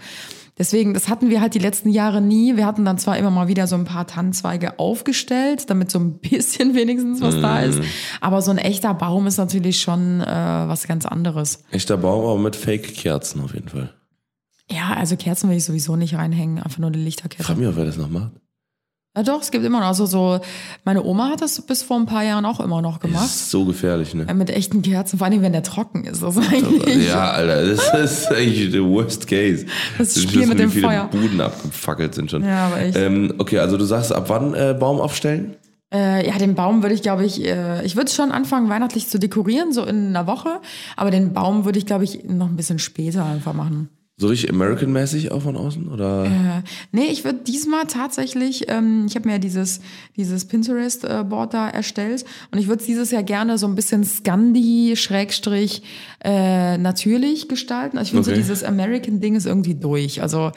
Speaker 3: Deswegen, das hatten wir halt die letzten Jahre nie. Wir hatten dann zwar immer mal wieder so ein paar Tannenzweige aufgestellt, damit so ein bisschen wenigstens was da
Speaker 4: Mhm.
Speaker 3: ist. Aber so ein echter Baum ist natürlich schon äh, was ganz anderes.
Speaker 4: Echter Baum, aber mit Fake-Kerzen auf jeden Fall.
Speaker 3: Ja, also Kerzen will ich sowieso nicht reinhängen, einfach nur eine
Speaker 4: Ich
Speaker 3: Lichterkette.
Speaker 4: frage mich, ob wer das noch macht.
Speaker 3: Ja doch, es gibt immer noch, also so, meine Oma hat das bis vor ein paar Jahren auch immer noch
Speaker 4: Das
Speaker 3: gemacht.
Speaker 4: ist so gefährlich, ne?
Speaker 3: Äh, Mit echten Kerzen, vor allem wenn der trocken ist. Das ist eigentlich,
Speaker 4: Ja, Alter, das ist eigentlich der Worst Case.
Speaker 3: Das
Speaker 4: Du
Speaker 3: Spiel
Speaker 4: wissen,
Speaker 3: mit dem
Speaker 4: viele
Speaker 3: Feuer.
Speaker 4: Buden abgefackelt sind schon.
Speaker 3: Ja, aber echt.
Speaker 4: Ähm, okay, also du sagst, ab wann äh, Baum aufstellen?
Speaker 3: Äh, ja, den Baum würde ich, glaube ich, äh, ich würde schon anfangen, weihnachtlich zu dekorieren, so in einer Woche. Aber den Baum würde ich, glaube ich, noch ein bisschen später einfach machen.
Speaker 4: So richtig American-mäßig auch von außen? Oder?
Speaker 3: Äh, nee, ich würde diesmal tatsächlich, ähm, ich habe mir ja dieses, dieses Pinterest-Board da erstellt und ich würde dieses Jahr gerne so ein bisschen Scandi, Schrägstrich, äh, natürlich gestalten. Also ich finde
Speaker 4: Okay.
Speaker 3: so dieses American-Ding ist irgendwie durch. Also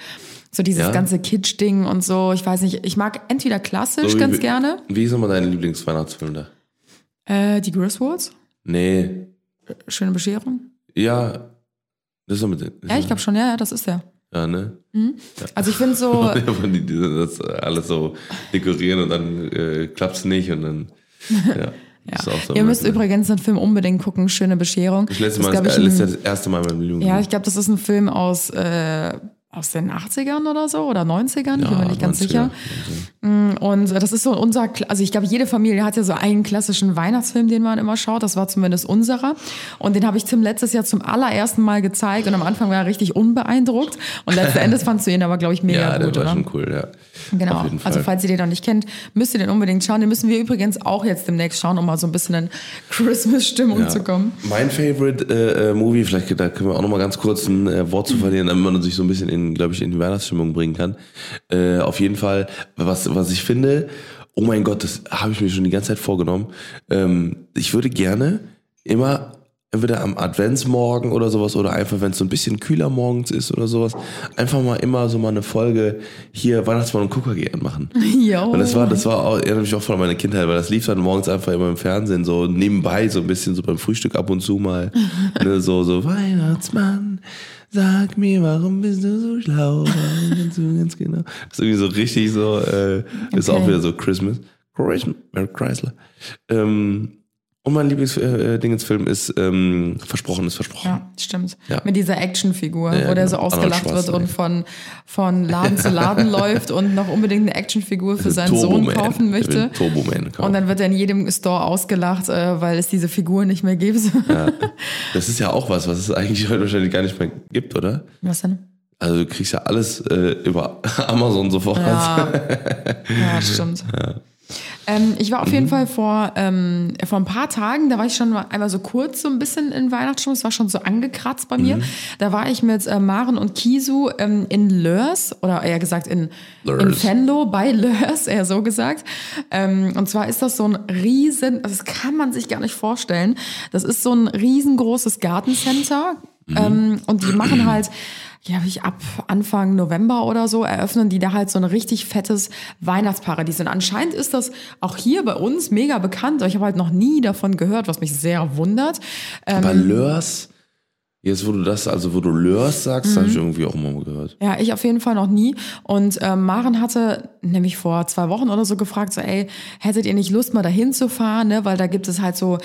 Speaker 3: so dieses
Speaker 4: Ja?
Speaker 3: ganze Kitsch-Ding und so. Ich weiß nicht, ich mag entweder klassisch
Speaker 4: So wie-
Speaker 3: ganz gerne,
Speaker 4: Wie ist nochmal dein Lieblingsweihnachtsfilm da?
Speaker 3: äh, die Griswolds,
Speaker 4: Nee.
Speaker 3: schöne Bescherung.
Speaker 4: Ja. Das ist mit.
Speaker 3: Ja, ich glaube schon, ja, ja, das ist der.
Speaker 4: Ja, ne?
Speaker 3: Also ich finde so,
Speaker 4: Ja, die, die das alles so dekorieren und dann äh, klappt's nicht und dann. Ja. Das auch so
Speaker 3: ihr müsst übrigens den Film unbedingt gucken, schöne Bescherung.
Speaker 4: Das letzte Mal,
Speaker 3: glaub
Speaker 4: das,
Speaker 3: ich,
Speaker 4: das ja das erste Mal meinem Leben.
Speaker 3: Ja, ich glaube, das ist ein Film aus, äh, aus den 80ern oder so oder 90ern, ich bin mir nicht ganz
Speaker 4: 90er,
Speaker 3: sicher. Und das ist so unser, also ich glaube, jede Familie hat ja so einen klassischen Weihnachtsfilm, den man immer schaut. Das war zumindest unserer. Und den habe ich Tim letztes Jahr zum allerersten Mal gezeigt. Und am Anfang war er richtig unbeeindruckt. Und letzten Endes fandst du ihn aber, glaube ich, mega
Speaker 4: Ja, der
Speaker 3: gut,
Speaker 4: war
Speaker 3: oder?
Speaker 4: schon cool, ja.
Speaker 3: Genau. Also falls ihr den noch nicht kennt, müsst ihr den unbedingt schauen. Den müssen wir übrigens auch jetzt demnächst schauen, um mal so ein bisschen in Christmas-Stimmung
Speaker 4: Ja.
Speaker 3: zu kommen.
Speaker 4: Mein Favorite äh, äh, Movie, vielleicht da können wir auch noch mal ganz kurz ein äh, Wort zu verlieren, damit man sich so ein bisschen in, glaube ich, in die Weihnachtsstimmung bringen kann. Äh, auf jeden Fall, was, was ich finde, oh mein Gott, das habe ich mir schon die ganze Zeit vorgenommen. Ähm, ich würde gerne immer entweder am Adventsmorgen oder sowas oder einfach, wenn es so ein bisschen kühler morgens ist oder sowas, einfach mal immer so mal eine Folge hier Weihnachtsmann und Kuckuck anmachen.
Speaker 3: Jo.
Speaker 4: Und das war, das war auch, erinnert mich auch von meiner Kindheit, weil das lief dann morgens einfach immer im Fernsehen, so nebenbei, so ein bisschen so beim Frühstück ab und zu mal. ne, so, so, Weihnachtsmann, sag mir, warum bist du so schlau? Du ganz genau. Das ist irgendwie so richtig so, äh, ist
Speaker 3: Okay.
Speaker 4: auch wieder so Christmas. Christmas, Merry Chrysler. Ähm, Und mein Lieblingsdingensfilm ist ähm, Versprochen ist Versprochen.
Speaker 3: Ja, stimmt.
Speaker 4: Ja.
Speaker 3: Mit dieser Actionfigur,
Speaker 4: Ja,
Speaker 3: wo der so
Speaker 4: genau.
Speaker 3: ausgelacht
Speaker 4: Arnold
Speaker 3: wird und von, von Laden zu Laden läuft und noch unbedingt eine Actionfigur für seinen Sohn
Speaker 4: Turboman.
Speaker 3: kaufen möchte.
Speaker 4: Turboman kaufen.
Speaker 3: Und dann wird er in jedem Store ausgelacht, äh, weil es diese Figur nicht mehr gibt.
Speaker 4: Das ist ja auch was, was es eigentlich heute wahrscheinlich gar nicht mehr gibt, oder?
Speaker 3: Was denn?
Speaker 4: Also du kriegst ja alles äh, über Amazon sofort.
Speaker 3: Ja, ja stimmt. Ähm, ich war auf
Speaker 4: Mhm.
Speaker 3: jeden Fall vor, ähm, vor ein paar Tagen, da war ich schon mal einmal so kurz so ein bisschen in Weihnachtsstimmung, es war schon so angekratzt bei
Speaker 4: Mhm.
Speaker 3: mir. Da war ich mit äh, Maren und Kisu ähm, in Lörs, oder eher gesagt in, in. Venlo bei Lörs, eher so gesagt. Ähm, und zwar ist das so ein riesen, also das kann man sich gar nicht vorstellen, das ist so ein riesengroßes Gartencenter ähm, und die machen halt ja, ich ab Anfang November oder so eröffnen die da halt so ein richtig fettes Weihnachtsparadies. Und anscheinend ist das auch hier bei uns mega bekannt. Ich habe halt noch nie davon gehört, was mich sehr wundert. Ähm,
Speaker 4: Aber Lörs, jetzt wo du das, also wo du Lörs sagst,
Speaker 3: Mhm.
Speaker 4: habe ich irgendwie auch immer mal gehört.
Speaker 3: Ja, ich auf jeden Fall noch nie. Und ähm, Maren hatte nämlich vor zwei Wochen oder so gefragt, so, ey, hättet ihr nicht Lust, mal dahin zu fahren, ne? Weil da gibt es halt so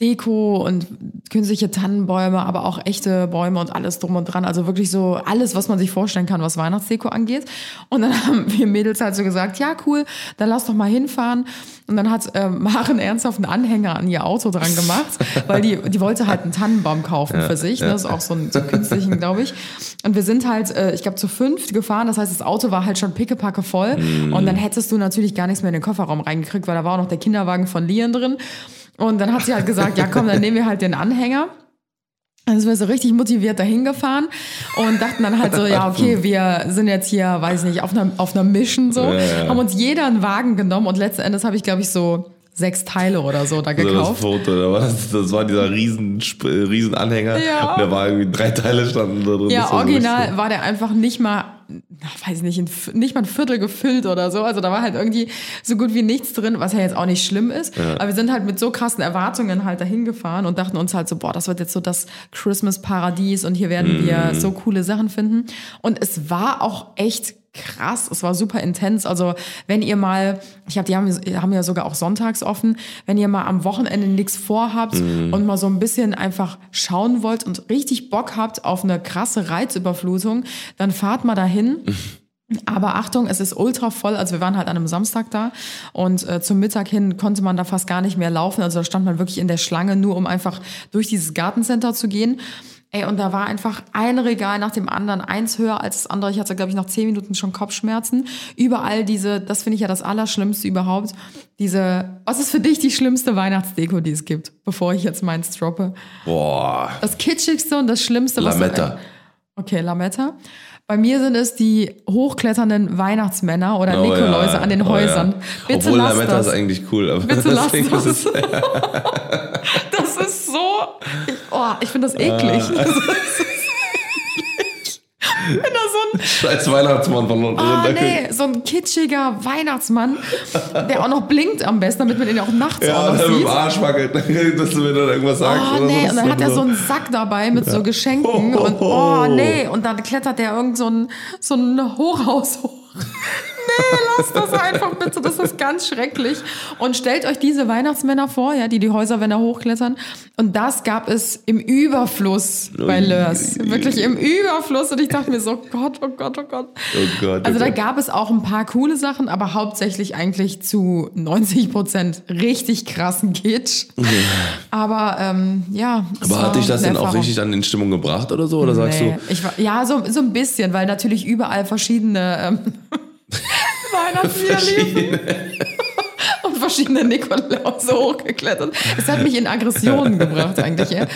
Speaker 3: Deko und künstliche Tannenbäume, aber auch echte Bäume und alles drum und dran. Also wirklich so alles, was man sich vorstellen kann, was Weihnachtsdeko angeht. Und dann haben wir Mädels halt so gesagt, ja cool, dann lass doch mal hinfahren. Und dann hat ähm, Maren ernsthaft einen Anhänger an ihr Auto dran gemacht, weil die, die wollte halt einen Tannenbaum kaufen für sich. Ne? Das ist auch so ein so einen künstlichen, glaube ich. Und wir sind halt, äh, ich glaube, zu fünft gefahren. Das heißt, das Auto war halt schon pickepacke voll. Und dann hättest du natürlich gar nichts mehr in den Kofferraum reingekriegt, weil da war auch noch der Kinderwagen von Lian drin. Und dann hat sie halt gesagt, ja komm, dann nehmen wir halt den Anhänger. Dann sind wir so richtig motiviert dahin gefahren und dachten dann halt so, ja, okay, wir sind jetzt hier, weiß nicht, auf einer, auf einer Mission so,
Speaker 4: ja.
Speaker 3: haben uns jeder einen Wagen genommen und letzten Endes habe ich, glaube ich, so sechs Teile oder so da
Speaker 4: Also das
Speaker 3: gekauft.
Speaker 4: Foto, da war das, das war dieser riesen, riesen Anhänger.
Speaker 3: Ja.
Speaker 4: Und da war irgendwie drei Teile standen da drin.
Speaker 3: Ja,
Speaker 4: Das so
Speaker 3: original war der einfach nicht mal, weiß nicht, ein, nicht mal ein Viertel gefüllt oder so. Also da war halt irgendwie so gut wie nichts drin, was ja jetzt auch nicht schlimm ist. Aber wir sind halt mit so krassen Erwartungen halt dahin gefahren und dachten uns halt so, boah, das wird jetzt so das Christmas-Paradies und hier werden
Speaker 4: Mhm.
Speaker 3: wir so coole Sachen finden. Und es war auch echt krass, es war super intens. Also wenn ihr mal, ich habe, die haben, haben ja sogar auch sonntags offen, wenn ihr mal am Wochenende nichts vorhabt und mal so ein bisschen einfach schauen wollt und richtig Bock habt auf eine krasse Reizüberflutung, dann fahrt mal dahin. Aber Achtung, es ist ultra voll. Also wir waren halt an einem Samstag da und äh, zum Mittag hin konnte man da fast gar nicht mehr laufen. Also da stand man wirklich in der Schlange, nur um einfach durch dieses Gartencenter zu gehen. Ey, und da war einfach ein Regal nach dem anderen, eins höher als das andere. Ich hatte, glaube ich, nach zehn Minuten schon Kopfschmerzen. Überall diese, das finde ich ja das Allerschlimmste überhaupt. Diese, was ist für dich die schlimmste Weihnachtsdeko, die es gibt, bevor ich jetzt meins droppe?
Speaker 4: Boah.
Speaker 3: Das kitschigste und das Schlimmste, was
Speaker 4: Lametta.
Speaker 3: Okay, Lametta. Bei mir sind es die hochkletternden Weihnachtsmänner oder
Speaker 4: Oh,
Speaker 3: Nikoläuse
Speaker 4: ja.
Speaker 3: an den
Speaker 4: Oh,
Speaker 3: Häusern.
Speaker 4: ja.
Speaker 3: Bitte
Speaker 4: Obwohl
Speaker 3: lass
Speaker 4: Lametta
Speaker 3: das.
Speaker 4: ist eigentlich cool. Aber
Speaker 3: Bitte lass
Speaker 4: deswegen
Speaker 3: das.
Speaker 4: ist
Speaker 3: Das ist. Ich, oh, ich finde das eklig.
Speaker 4: Ah.
Speaker 3: Das Wenn da so ein,
Speaker 4: Scheiß Weihnachtsmann von unten runter.
Speaker 3: nee, so ein kitschiger Weihnachtsmann, der auch noch blinkt am besten, damit man ihn auch nachts
Speaker 4: Ja,
Speaker 3: auch noch
Speaker 4: mit
Speaker 3: sieht.
Speaker 4: dem Arsch wackelt, dass du mir dann irgendwas sagst.
Speaker 3: Oh nee, und dann hat er so einen Sack dabei mit so Geschenken und oh nee, und dann klettert der irgend so ein, so ein Hochhaus hoch. Nee, lass das einfach bitte, das ist ganz schrecklich. Und stellt euch diese Weihnachtsmänner vor, ja, die die Häuserwände hochklettern. Und das gab es im Überfluss bei Lörs. Wirklich im Überfluss. Und ich dachte mir so, Gott, oh Gott, oh Gott.
Speaker 4: Oh Gott, oh
Speaker 3: Also da gab es auch ein paar coole Sachen, aber hauptsächlich eigentlich zu 90 Prozent richtig krassen Kitsch. Aber ähm, ja.
Speaker 4: Aber hat dich das denn auch richtig dann in Stimmung gebracht oder so? Oder sagst
Speaker 3: Nee,
Speaker 4: du,
Speaker 3: ich war, ja, so, so ein bisschen, weil natürlich überall verschiedene ähm, Weihnachtslieder. Und verschiedene Nikolause hochgeklettert. Es hat mich in Aggressionen gebracht eigentlich. Ja.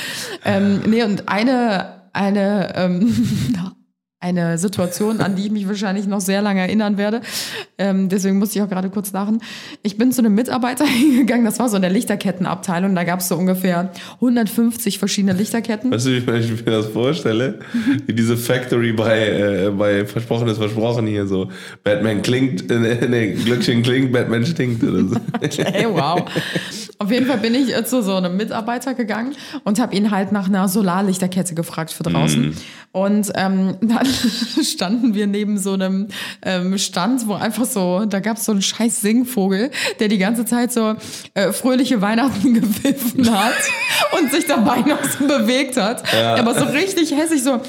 Speaker 3: Ähm, nee, und eine, eine, ähm, eine Situation, an die ich mich wahrscheinlich noch sehr lange erinnern werde. Ähm, deswegen musste ich auch gerade kurz lachen. Ich bin zu einem Mitarbeiter hingegangen, das war so in der Lichterkettenabteilung, da gab es so ungefähr 150 verschiedene Lichterketten.
Speaker 4: weißt du, wie ich mir das vorstelle? Wie diese Factory bei, äh, bei Versprochen ist Versprochen hier so. Batman klingt, äh, nee, Glöckchen klingt, Batman stinkt oder so.
Speaker 3: Ey, wow. Auf jeden Fall bin ich äh, zu so einem Mitarbeiter gegangen und habe ihn halt nach einer Solarlichterkette gefragt für draußen. Und ähm, dann standen wir neben so einem ähm, Stand, wo einfach so, da gab es so einen scheiß Singvogel, der die ganze Zeit so äh, fröhliche Weihnachten gepfiffen hat und sich dabei noch so bewegt hat. Aber so richtig hässlich so.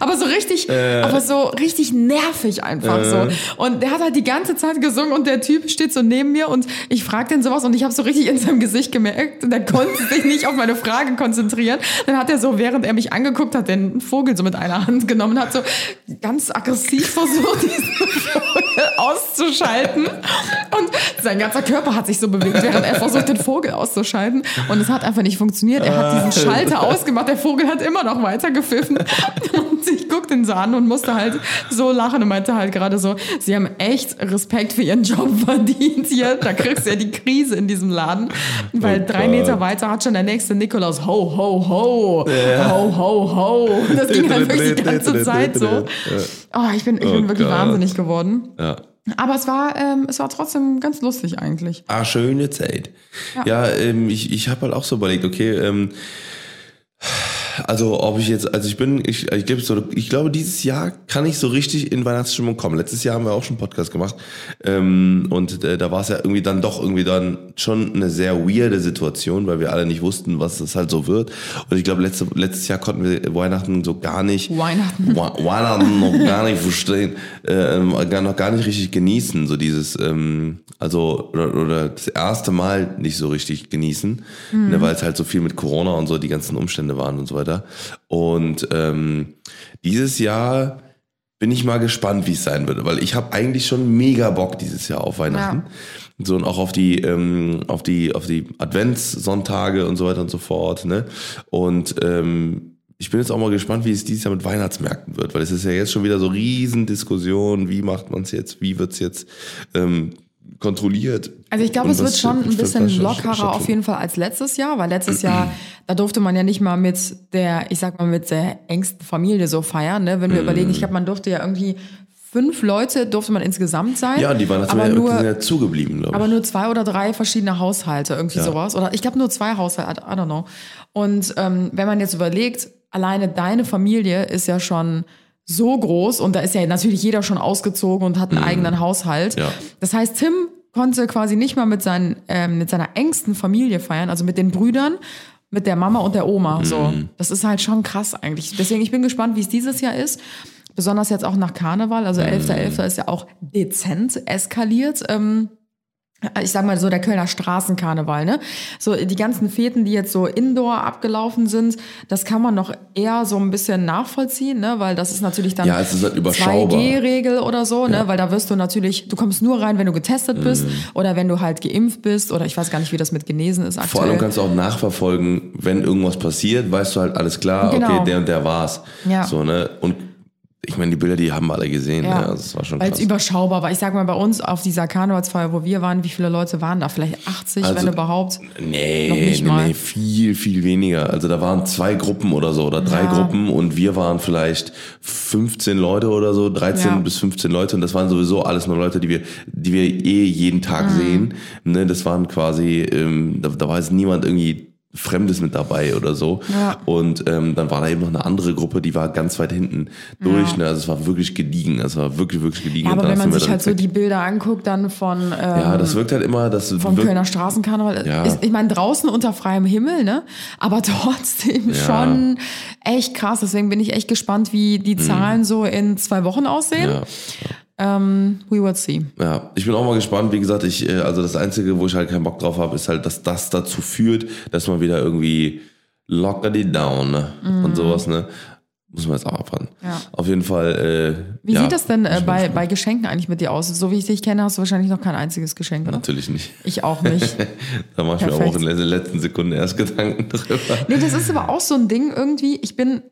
Speaker 3: Aber so richtig, aber so richtig nervig einfach so. Und der hat halt die ganze Zeit gesungen und der Typ steht so neben mir und ich frage den sowas und ich habe so richtig in seinem Gesicht gemerkt, der konnte sich nicht auf meine Fragen konzentrieren. Dann hat er so, während er mich angeguckt hat, den Vogel so mit einer Hand genommen, hat so ganz aggressiv versucht, diesen Vogel auszuschalten. Und sein ganzer Körper hat sich so bewegt, während er versucht, den Vogel auszuschalten. Und es hat einfach nicht funktioniert. Er hat diesen Schalter ausgemacht, der Vogel hat immer noch weiter gepfiffen. Guckte ihn so an und musste halt so lachen und meinte halt gerade so, sie haben echt Respekt für ihren Job verdient hier. Da kriegst du ja die Krise in diesem Laden. Weil
Speaker 4: Oh
Speaker 3: drei
Speaker 4: Gott.
Speaker 3: Meter weiter hat schon der nächste Nikolaus ho, ho, ho. Ho, ho, ho. Das ging halt wirklich die ganze Zeit so. Oh, ich bin, ich bin
Speaker 4: Oh
Speaker 3: wirklich
Speaker 4: Gott.
Speaker 3: wahnsinnig geworden.
Speaker 4: Ja.
Speaker 3: Aber es war, ähm, es war trotzdem ganz lustig eigentlich.
Speaker 4: Ah, schöne Zeit. Ja, ähm, ich, ich habe halt auch so überlegt, okay, ähm, also ob ich jetzt, also ich bin, ich, ich, glaube, so, ich glaube, dieses Jahr kann ich so richtig in Weihnachtsstimmung kommen. Letztes Jahr haben wir auch schon einen Podcast gemacht ähm, und äh, da war es ja irgendwie dann doch irgendwie dann schon eine sehr weirde Situation, weil wir alle nicht wussten, was es halt so wird. Und ich glaube, letzte, letztes Jahr konnten wir Weihnachten so gar nicht
Speaker 3: Weihnachten.
Speaker 4: Weihnachten noch gar nicht verstehen, gar noch gar nicht richtig genießen, so dieses, ähm, also oder, oder das erste Mal nicht so richtig genießen, ne, weil es halt so viel mit Corona und so die ganzen Umstände waren und so weiter. Und ähm, dieses Jahr bin ich mal gespannt, wie es sein wird, weil ich habe eigentlich schon mega Bock dieses Jahr auf Weihnachten. So und auch auf die, ähm, auf die, auf die Adventssonntage und so weiter und so fort, ne? Und ähm, ich bin jetzt auch mal gespannt, wie es dieses Jahr mit Weihnachtsmärkten wird, weil es ist ja jetzt schon wieder so Riesendiskussion, wie macht man es jetzt, wie wird es jetzt ähm, kontrolliert.
Speaker 3: Also ich glaube, es wird schon ein bisschen lockerer auf jeden Fall als letztes Jahr, weil letztes Jahr, da durfte man ja nicht mal mit der, ich sag mal, mit der engsten Familie so feiern, ne? Wenn wir überlegen, ich glaube, man durfte ja irgendwie fünf Leute durfte man insgesamt sein.
Speaker 4: Ja, die
Speaker 3: aber
Speaker 4: Weihnachtsmärkte
Speaker 3: nur,
Speaker 4: sind ja zugeblieben, glaube ich.
Speaker 3: aber nur zwei oder drei verschiedene Haushalte, irgendwie
Speaker 4: Ja.
Speaker 3: sowas. Oder ich glaube nur zwei Haushalte, I don't know. Und ähm, wenn man jetzt überlegt, alleine deine Familie ist ja schon so groß und da ist ja natürlich jeder schon ausgezogen und hat einen eigenen Haushalt.
Speaker 4: Mhm. Ja.
Speaker 3: Das heißt, Tim konnte quasi nicht mal mit, seinen, ähm, mit seiner engsten Familie feiern, also mit den Brüdern, mit der Mama und der Oma. So,
Speaker 4: Mhm.
Speaker 3: das ist halt schon krass eigentlich. Deswegen, ich bin gespannt, wie es dieses Jahr ist. Besonders jetzt auch nach Karneval, also 11.11. ist ja auch dezent eskaliert. Ähm, ich sag mal so der Kölner Straßenkarneval, ne? So die ganzen Feten, die jetzt so indoor abgelaufen sind, das kann man noch eher so ein bisschen nachvollziehen, ne? Weil das ist natürlich dann
Speaker 4: Ja, es ist halt überschaubar.
Speaker 3: 2G-Regel oder so, ne? Weil da wirst du natürlich, du kommst nur rein, wenn du getestet bist
Speaker 4: Mhm.
Speaker 3: oder wenn du halt geimpft bist oder ich weiß gar nicht, wie das mit genesen ist aktuell.
Speaker 4: Vor allem kannst du auch nachverfolgen, wenn irgendwas passiert, weißt du halt alles klar,
Speaker 3: Genau.
Speaker 4: okay, der und der war's.
Speaker 3: Ja.
Speaker 4: So, ne? Und ich meine, die Bilder, die haben wir alle gesehen,
Speaker 3: Ja.
Speaker 4: ne? Also, das war schon
Speaker 3: es überschaubar war. Ich sag mal, bei uns auf dieser Karnevalsfeier, wo wir waren, wie viele Leute waren da? Vielleicht 80,
Speaker 4: Also,
Speaker 3: wenn überhaupt.
Speaker 4: Nee, nee, nee, viel, viel weniger. Also da waren zwei Gruppen oder so oder drei
Speaker 3: Ja.
Speaker 4: Gruppen und wir waren vielleicht 15 Leute oder so, 13
Speaker 3: Ja.
Speaker 4: bis 15 Leute und das waren sowieso alles nur Leute, die wir, die wir eh jeden Tag
Speaker 3: Mhm.
Speaker 4: sehen. Ne, das waren quasi, ähm, da, da war jetzt niemand irgendwie Fremdes mit dabei oder so.
Speaker 3: Ja.
Speaker 4: Und ähm, dann war da eben noch eine andere Gruppe, die war ganz weit hinten durch.
Speaker 3: Ja.
Speaker 4: Ne? Also es war wirklich gediegen. Es war wirklich, wirklich gediegen.
Speaker 3: Ja, aber wenn man sich halt so die Bilder anguckt, dann von, ähm.
Speaker 4: Ja, das wirkt halt immer, das
Speaker 3: vom Kölner Straßenkarneval.
Speaker 4: Ja.
Speaker 3: Ist, ich meine, draußen unter freiem Himmel, ne? Aber trotzdem
Speaker 4: Ja.
Speaker 3: schon echt krass. Deswegen bin ich echt gespannt, wie die Zahlen so in zwei Wochen aussehen.
Speaker 4: Ja.
Speaker 3: Ähm, we will see.
Speaker 4: Ja, ich bin auch mal gespannt. Wie gesagt, ich, äh, also das Einzige, wo ich halt keinen Bock drauf habe, ist halt, dass das dazu führt, dass man wieder irgendwie locker die down ne? und sowas, ne? Muss man jetzt auch abwarten.
Speaker 3: Ja.
Speaker 4: Auf jeden Fall. Äh,
Speaker 3: Wie
Speaker 4: ja,
Speaker 3: sieht das denn äh, bei, bei Geschenken eigentlich mit dir aus? So wie ich dich kenne, hast du wahrscheinlich noch kein einziges Geschenk, oder?
Speaker 4: Natürlich nicht.
Speaker 3: Ich auch nicht.
Speaker 4: Da mache ich mir
Speaker 3: Perfekt.
Speaker 4: auch in der letzten Sekunde erst Gedanken drüber.
Speaker 3: Nee, das ist aber auch so ein Ding irgendwie. Ich bin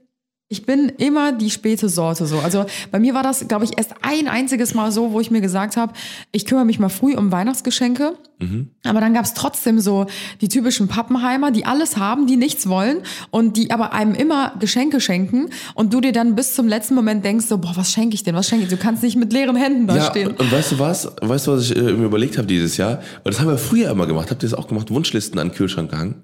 Speaker 3: Ich bin immer die späte Sorte so. Also bei mir war das, glaube ich, erst ein einziges Mal so, wo ich mir gesagt habe, ich kümmere mich mal früh um Weihnachtsgeschenke. Aber dann gab es trotzdem so die typischen Pappenheimer, die alles haben, die nichts wollen und die aber einem immer Geschenke schenken und du dir dann bis zum letzten Moment denkst, so, boah, was schenke ich denn? Was schenke ich? Du kannst nicht mit leeren Händen da
Speaker 4: Ja,
Speaker 3: stehen.
Speaker 4: und, und weißt du was? Weißt du, was ich äh, mir überlegt habe dieses Jahr? Weil das haben wir früher immer gemacht. Habt ihr das auch gemacht? Wunschlisten an den Kühlschrank gehangen?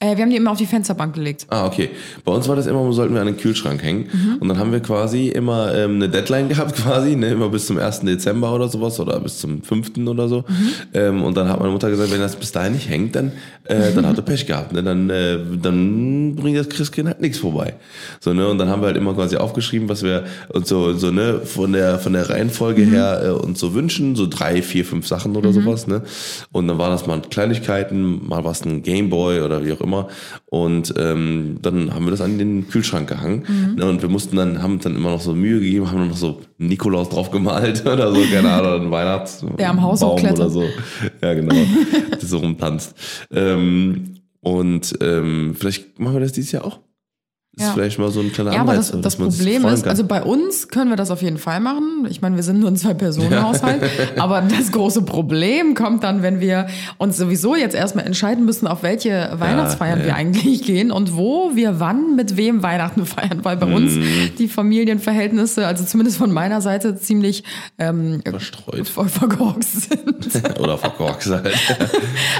Speaker 3: Äh, wir haben die immer auf die Fensterbank gelegt.
Speaker 4: Ah, okay. Bei uns war das immer, sollten wir an den Kühlschrank hängen.
Speaker 3: Mhm.
Speaker 4: Und dann haben wir quasi immer ähm, eine Deadline gehabt, quasi, ne, immer bis zum 1. Dezember oder sowas oder bis zum 5. oder so.
Speaker 3: Mhm.
Speaker 4: Ähm, und dann hat meine Mutter gesagt, wenn das bis dahin nicht hängt, dann, äh, dann hat er Pech gehabt. Ne? Dann, äh, dann bringt das Christkind halt nichts vorbei. So, ne? Und dann haben wir halt immer quasi aufgeschrieben, was wir uns so, so ne, von der, von der Reihenfolge
Speaker 3: Mhm.
Speaker 4: her äh, uns so wünschen, so drei, vier, fünf Sachen oder sowas. Ne? Und dann war das mal Kleinigkeiten, mal was ein Gameboy oder wie auch immer. Und ähm, dann haben wir das an den Kühlschrank gehangen.
Speaker 3: Mhm.
Speaker 4: Ne, und wir mussten dann, haben uns dann immer noch so Mühe gegeben, haben noch so Nikolaus drauf gemalt oder so, keine Ahnung, oder ein Weihnachts
Speaker 3: Der am Haus
Speaker 4: oder so. Ja, genau. so rumtanzt. Ähm, und ähm, vielleicht machen wir das dieses Jahr auch. Das
Speaker 3: Ja.
Speaker 4: ist vielleicht mal so ein kleiner
Speaker 3: Ja, aber das, das Problem ist, also bei uns können wir das auf jeden Fall machen. Ich meine, wir sind nur ein Zwei-Personen-Haushalt. aber das große Problem kommt dann, wenn wir uns sowieso jetzt erstmal entscheiden müssen, auf welche Weihnachtsfeiern
Speaker 4: ja,
Speaker 3: wir
Speaker 4: ja.
Speaker 3: eigentlich gehen und wo wir wann mit wem Weihnachten feiern. Weil bei uns
Speaker 4: Mhm.
Speaker 3: die Familienverhältnisse, also zumindest von meiner Seite, ziemlich ähm,
Speaker 4: Verstreut.
Speaker 3: voll verkorkst sind.
Speaker 4: Oder verkorkst halt.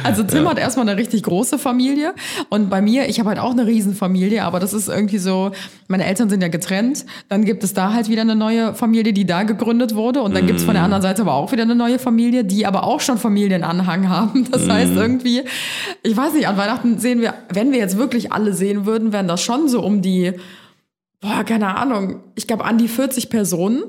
Speaker 3: Also Tim hat erstmal eine richtig große Familie und bei mir, ich habe halt auch eine Riesenfamilie, aber das ist irgendwie so, meine Eltern sind ja getrennt, dann gibt es da halt wieder eine neue Familie, die da gegründet wurde und dann gibt es von der anderen Seite aber auch wieder eine neue Familie, die aber auch schon Familienanhang haben. Das heißt irgendwie, ich weiß nicht, an Weihnachten sehen wir, wenn wir jetzt wirklich alle sehen würden, wären das schon so um die, boah, keine Ahnung, ich glaube an die 40 Personen.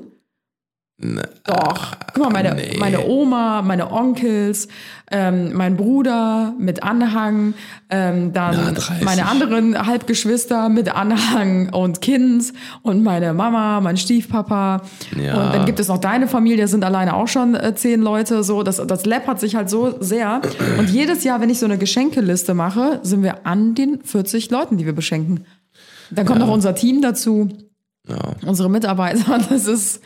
Speaker 3: Doch. Guck mal, meine,
Speaker 4: nee.
Speaker 3: meine Oma, meine Onkels, ähm, mein Bruder mit Anhang, ähm, dann
Speaker 4: Na, 30.
Speaker 3: meine anderen Halbgeschwister mit Anhang und Kind und meine Mama, mein Stiefpapa.
Speaker 4: Ja.
Speaker 3: Und dann gibt es noch deine Familie, sind alleine auch schon äh, zehn Leute. So, das, das läppert sich halt so sehr. Und jedes Jahr, wenn ich so eine Geschenkeliste mache, sind wir an den 40 Leuten, die wir beschenken. Dann kommt noch unser Team dazu
Speaker 4: Ja.
Speaker 3: unsere Mitarbeiter. Das ist,